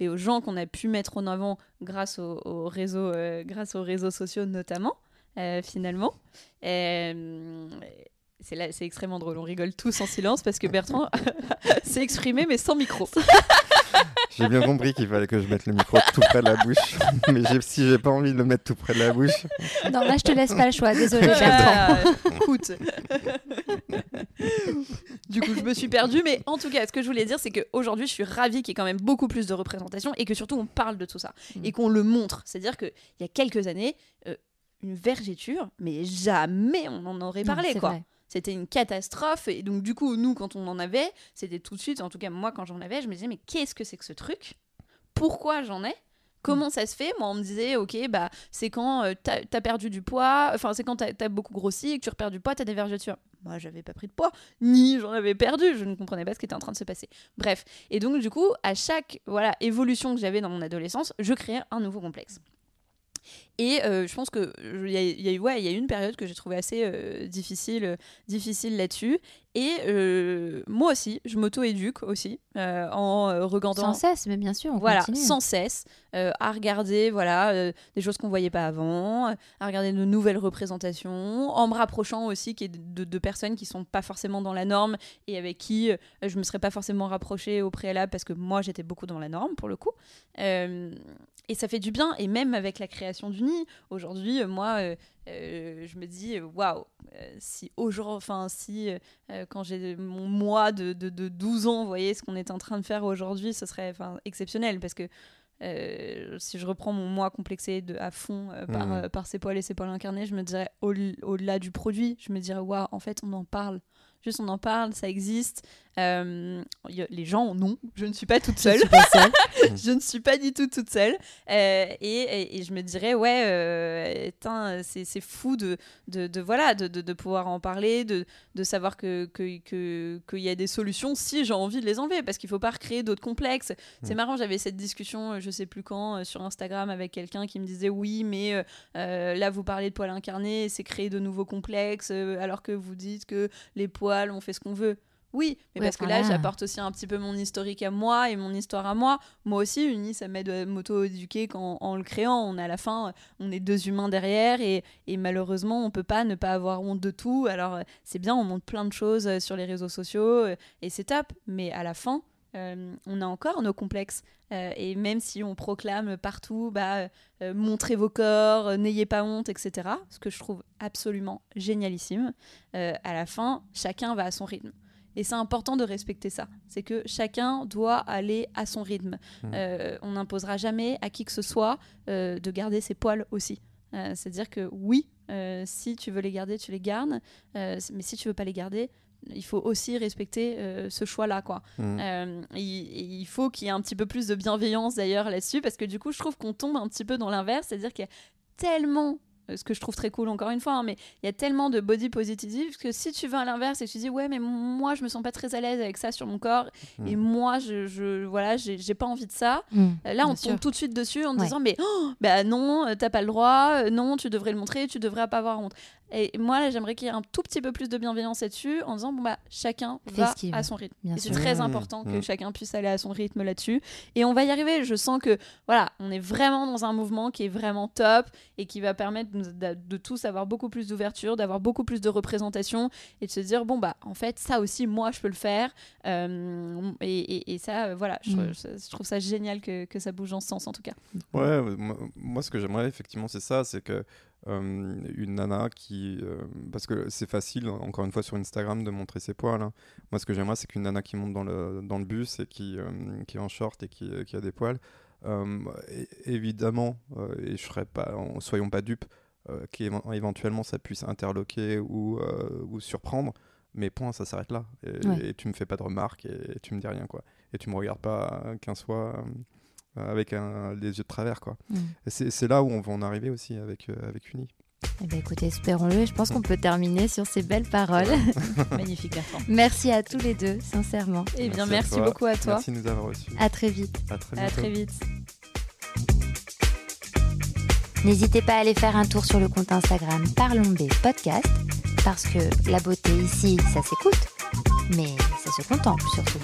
et aux gens qu'on a pu mettre en avant grâce aux, réseaux, grâce aux réseaux sociaux notamment, finalement c'est extrêmement drôle. On rigole tous en silence parce que Bertrand s'est exprimé mais sans micro. J'ai bien compris qu'il fallait que je mette le micro tout près de la bouche. Mais si j'ai pas envie de le mettre tout près de la bouche. Non, là, je te laisse pas le choix. Désolé, Bertrand. écoute. du coup, je me suis perdue. Mais en tout cas, ce que je voulais dire, c'est qu'aujourd'hui, je suis ravie qu'il y ait quand même beaucoup plus de représentation et que surtout, on parle de tout ça mm. et qu'on le montre. C'est-à-dire qu'il y a quelques années, euh, une vergéture, mais jamais on en aurait parlé, quoi. Vrai c'était une catastrophe. Et donc, du coup, nous, quand on en avait, c'était tout de suite, en tout cas, moi, quand j'en avais, je me disais, mais qu'est-ce que c'est que ce truc? Pourquoi j'en ai? Comment ça se fait? Moi, on me disait, ok, bah, c'est quand euh, t'as as perdu du poids, enfin, c'est quand t'as as beaucoup grossi et que tu repères du poids, t'as des vergetures. Moi, j'avais pas pris de poids, ni j'en avais perdu, je ne comprenais pas ce qui était en train de se passer. Bref. Et donc, du coup, à chaque voilà, évolution que j'avais dans mon adolescence, je créais un nouveau complexe. Et euh, je pense qu'il y, a, y, a, ouais, y a eu une période que j'ai trouvé assez euh, difficile, euh, difficile là-dessus. Et moi aussi, je m'auto-éduque aussi en regardant. Sans cesse, mais bien sûr. On voilà, sans cesse, à regarder voilà, des choses qu'on voyait pas avant, à regarder de nouvelles représentations, en me rapprochant aussi de, de, personnes qui sont pas forcément dans la norme et avec qui je me serais pas forcément rapprochée au préalable parce que moi j'étais beaucoup dans la norme pour le coup. Et ça fait du bien, et même avec la création du Aujourd'hui, euh, moi, euh, euh, je me dis, waouh, si aujourd'hui, enfin, si quand j'ai mon mois de, de, 12 ans, vous voyez ce qu'on est en train de faire aujourd'hui, ce serait exceptionnel parce que si je reprends mon moi complexé de, à fond par, mmh. par ses poils et ses poils incarnés, je me dirais au-delà du produit, je me dirais waouh, en fait, on en parle. Juste on en parle, ça existe. Euh, les gens, non, je ne suis pas toute seule. je, ne suis pas du tout toute seule. Euh, et, et, je me dirais, ouais, euh, c'est fou de, de, de voilà, de, de, pouvoir en parler, de, savoir qu'il que, que, que, y a des solutions si j'ai envie de les enlever, parce qu'il ne faut pas recréer d'autres complexes. C'est mm. marrant, j'avais cette discussion, je sais plus quand, sur Instagram avec quelqu'un qui me disait, oui, mais là, vous parlez de poils incarnés, c'est créer de nouveaux complexes, alors que vous dites que les poils, on fait ce qu'on veut. Oui, mais parce que là, j'apporte aussi un petit peu mon historique à moi et mon histoire à moi. Moi aussi, Uni, ça m'aide à m'auto-éduquer en, en le créant. On à la fin, on est deux humains derrière et, et malheureusement, on peut pas ne pas avoir honte de tout. Alors, c'est bien, on montre plein de choses euh, sur les réseaux sociaux euh, et c'est top. Mais à la fin, euh, on a encore nos complexes. et même si on proclame partout, bah, montrez vos corps, n'ayez pas honte, etc., ce que je trouve absolument génialissime, à la fin, chacun va à son rythme. Et c'est important de respecter ça. C'est que chacun doit aller à son rythme. Mmh. Euh, on n'imposera jamais à qui que ce soit euh, de garder ses poils aussi. Euh, c'est-à-dire que oui, si tu veux les garder, tu les gardes. mais si tu veux pas les garder, il faut aussi respecter ce choix-là. quoi. Mmh. il, il, faut qu'il y ait un petit peu plus de bienveillance d'ailleurs là-dessus, parce que du coup, je trouve qu'on tombe un petit peu dans l'inverse. C'est-à-dire qu'il y a tellement ce que je trouve très cool encore une fois, hein, mais il y a tellement de body positive que si tu vas à l'inverse et tu dis ouais mais moi je me sens pas très à l'aise avec ça sur mon corps mm. et moi je, je voilà j'ai pas envie de ça, mm. euh, là on tombe tout de suite dessus en disant mais oh, bah non t'as pas le droit, non tu devrais le montrer, tu devrais pas avoir honte. Et moi, j'aimerais qu'il y ait un tout petit peu plus de bienveillance là-dessus en disant bon, bah, chacun va à son rythme. et c'est très important que chacun puisse aller à son rythme là-dessus. Et on va y arriver. Je sens que, voilà, on est vraiment dans un mouvement qui est vraiment top et qui va permettre de, tous avoir beaucoup plus d'ouverture, d'avoir beaucoup plus de représentation et de se dire bon, bah, en fait, ça aussi, moi, je peux le faire. Euh, et, ça, euh, voilà, mm. je, trouve ça génial que, que, ça bouge en ce sens, en tout cas. Ouais, moi, ce que j'aimerais, effectivement, c'est ça c'est que euh, une nana qui. Euh, parce que c'est facile, encore une fois, sur Instagram de montrer ses poils. Hein. Moi, ce que j'aimerais, c'est qu'une nana qui monte dans le, dans le bus et qui, euh, qui est en short et qui, qui a des poils. évidemment, et je serais pas, soyons pas dupes, qu'éventuellement ça puisse interloquer ou, ou surprendre. Mais point, ça s'arrête là. Et, tu me fais pas de remarques et, tu me dis rien, quoi. Et tu me regardes pas qu'un soit avec un, les yeux de travers. quoi. Mm. C'est là où on va en arriver aussi avec, euh, avec Uni. Eh bien, écoutez, espérons-le. Je pense qu'on peut terminer sur ces belles paroles. Magnifique, Merci à tous les deux, sincèrement. Eh bien, merci, beaucoup à toi. Merci de nous avoir reçus. À très vite. À très, à très vite. N'hésitez pas à aller faire un tour sur le compte Instagram Parlons B Podcast, parce que la beauté ici, ça s'écoute, mais ça se contemple surtout.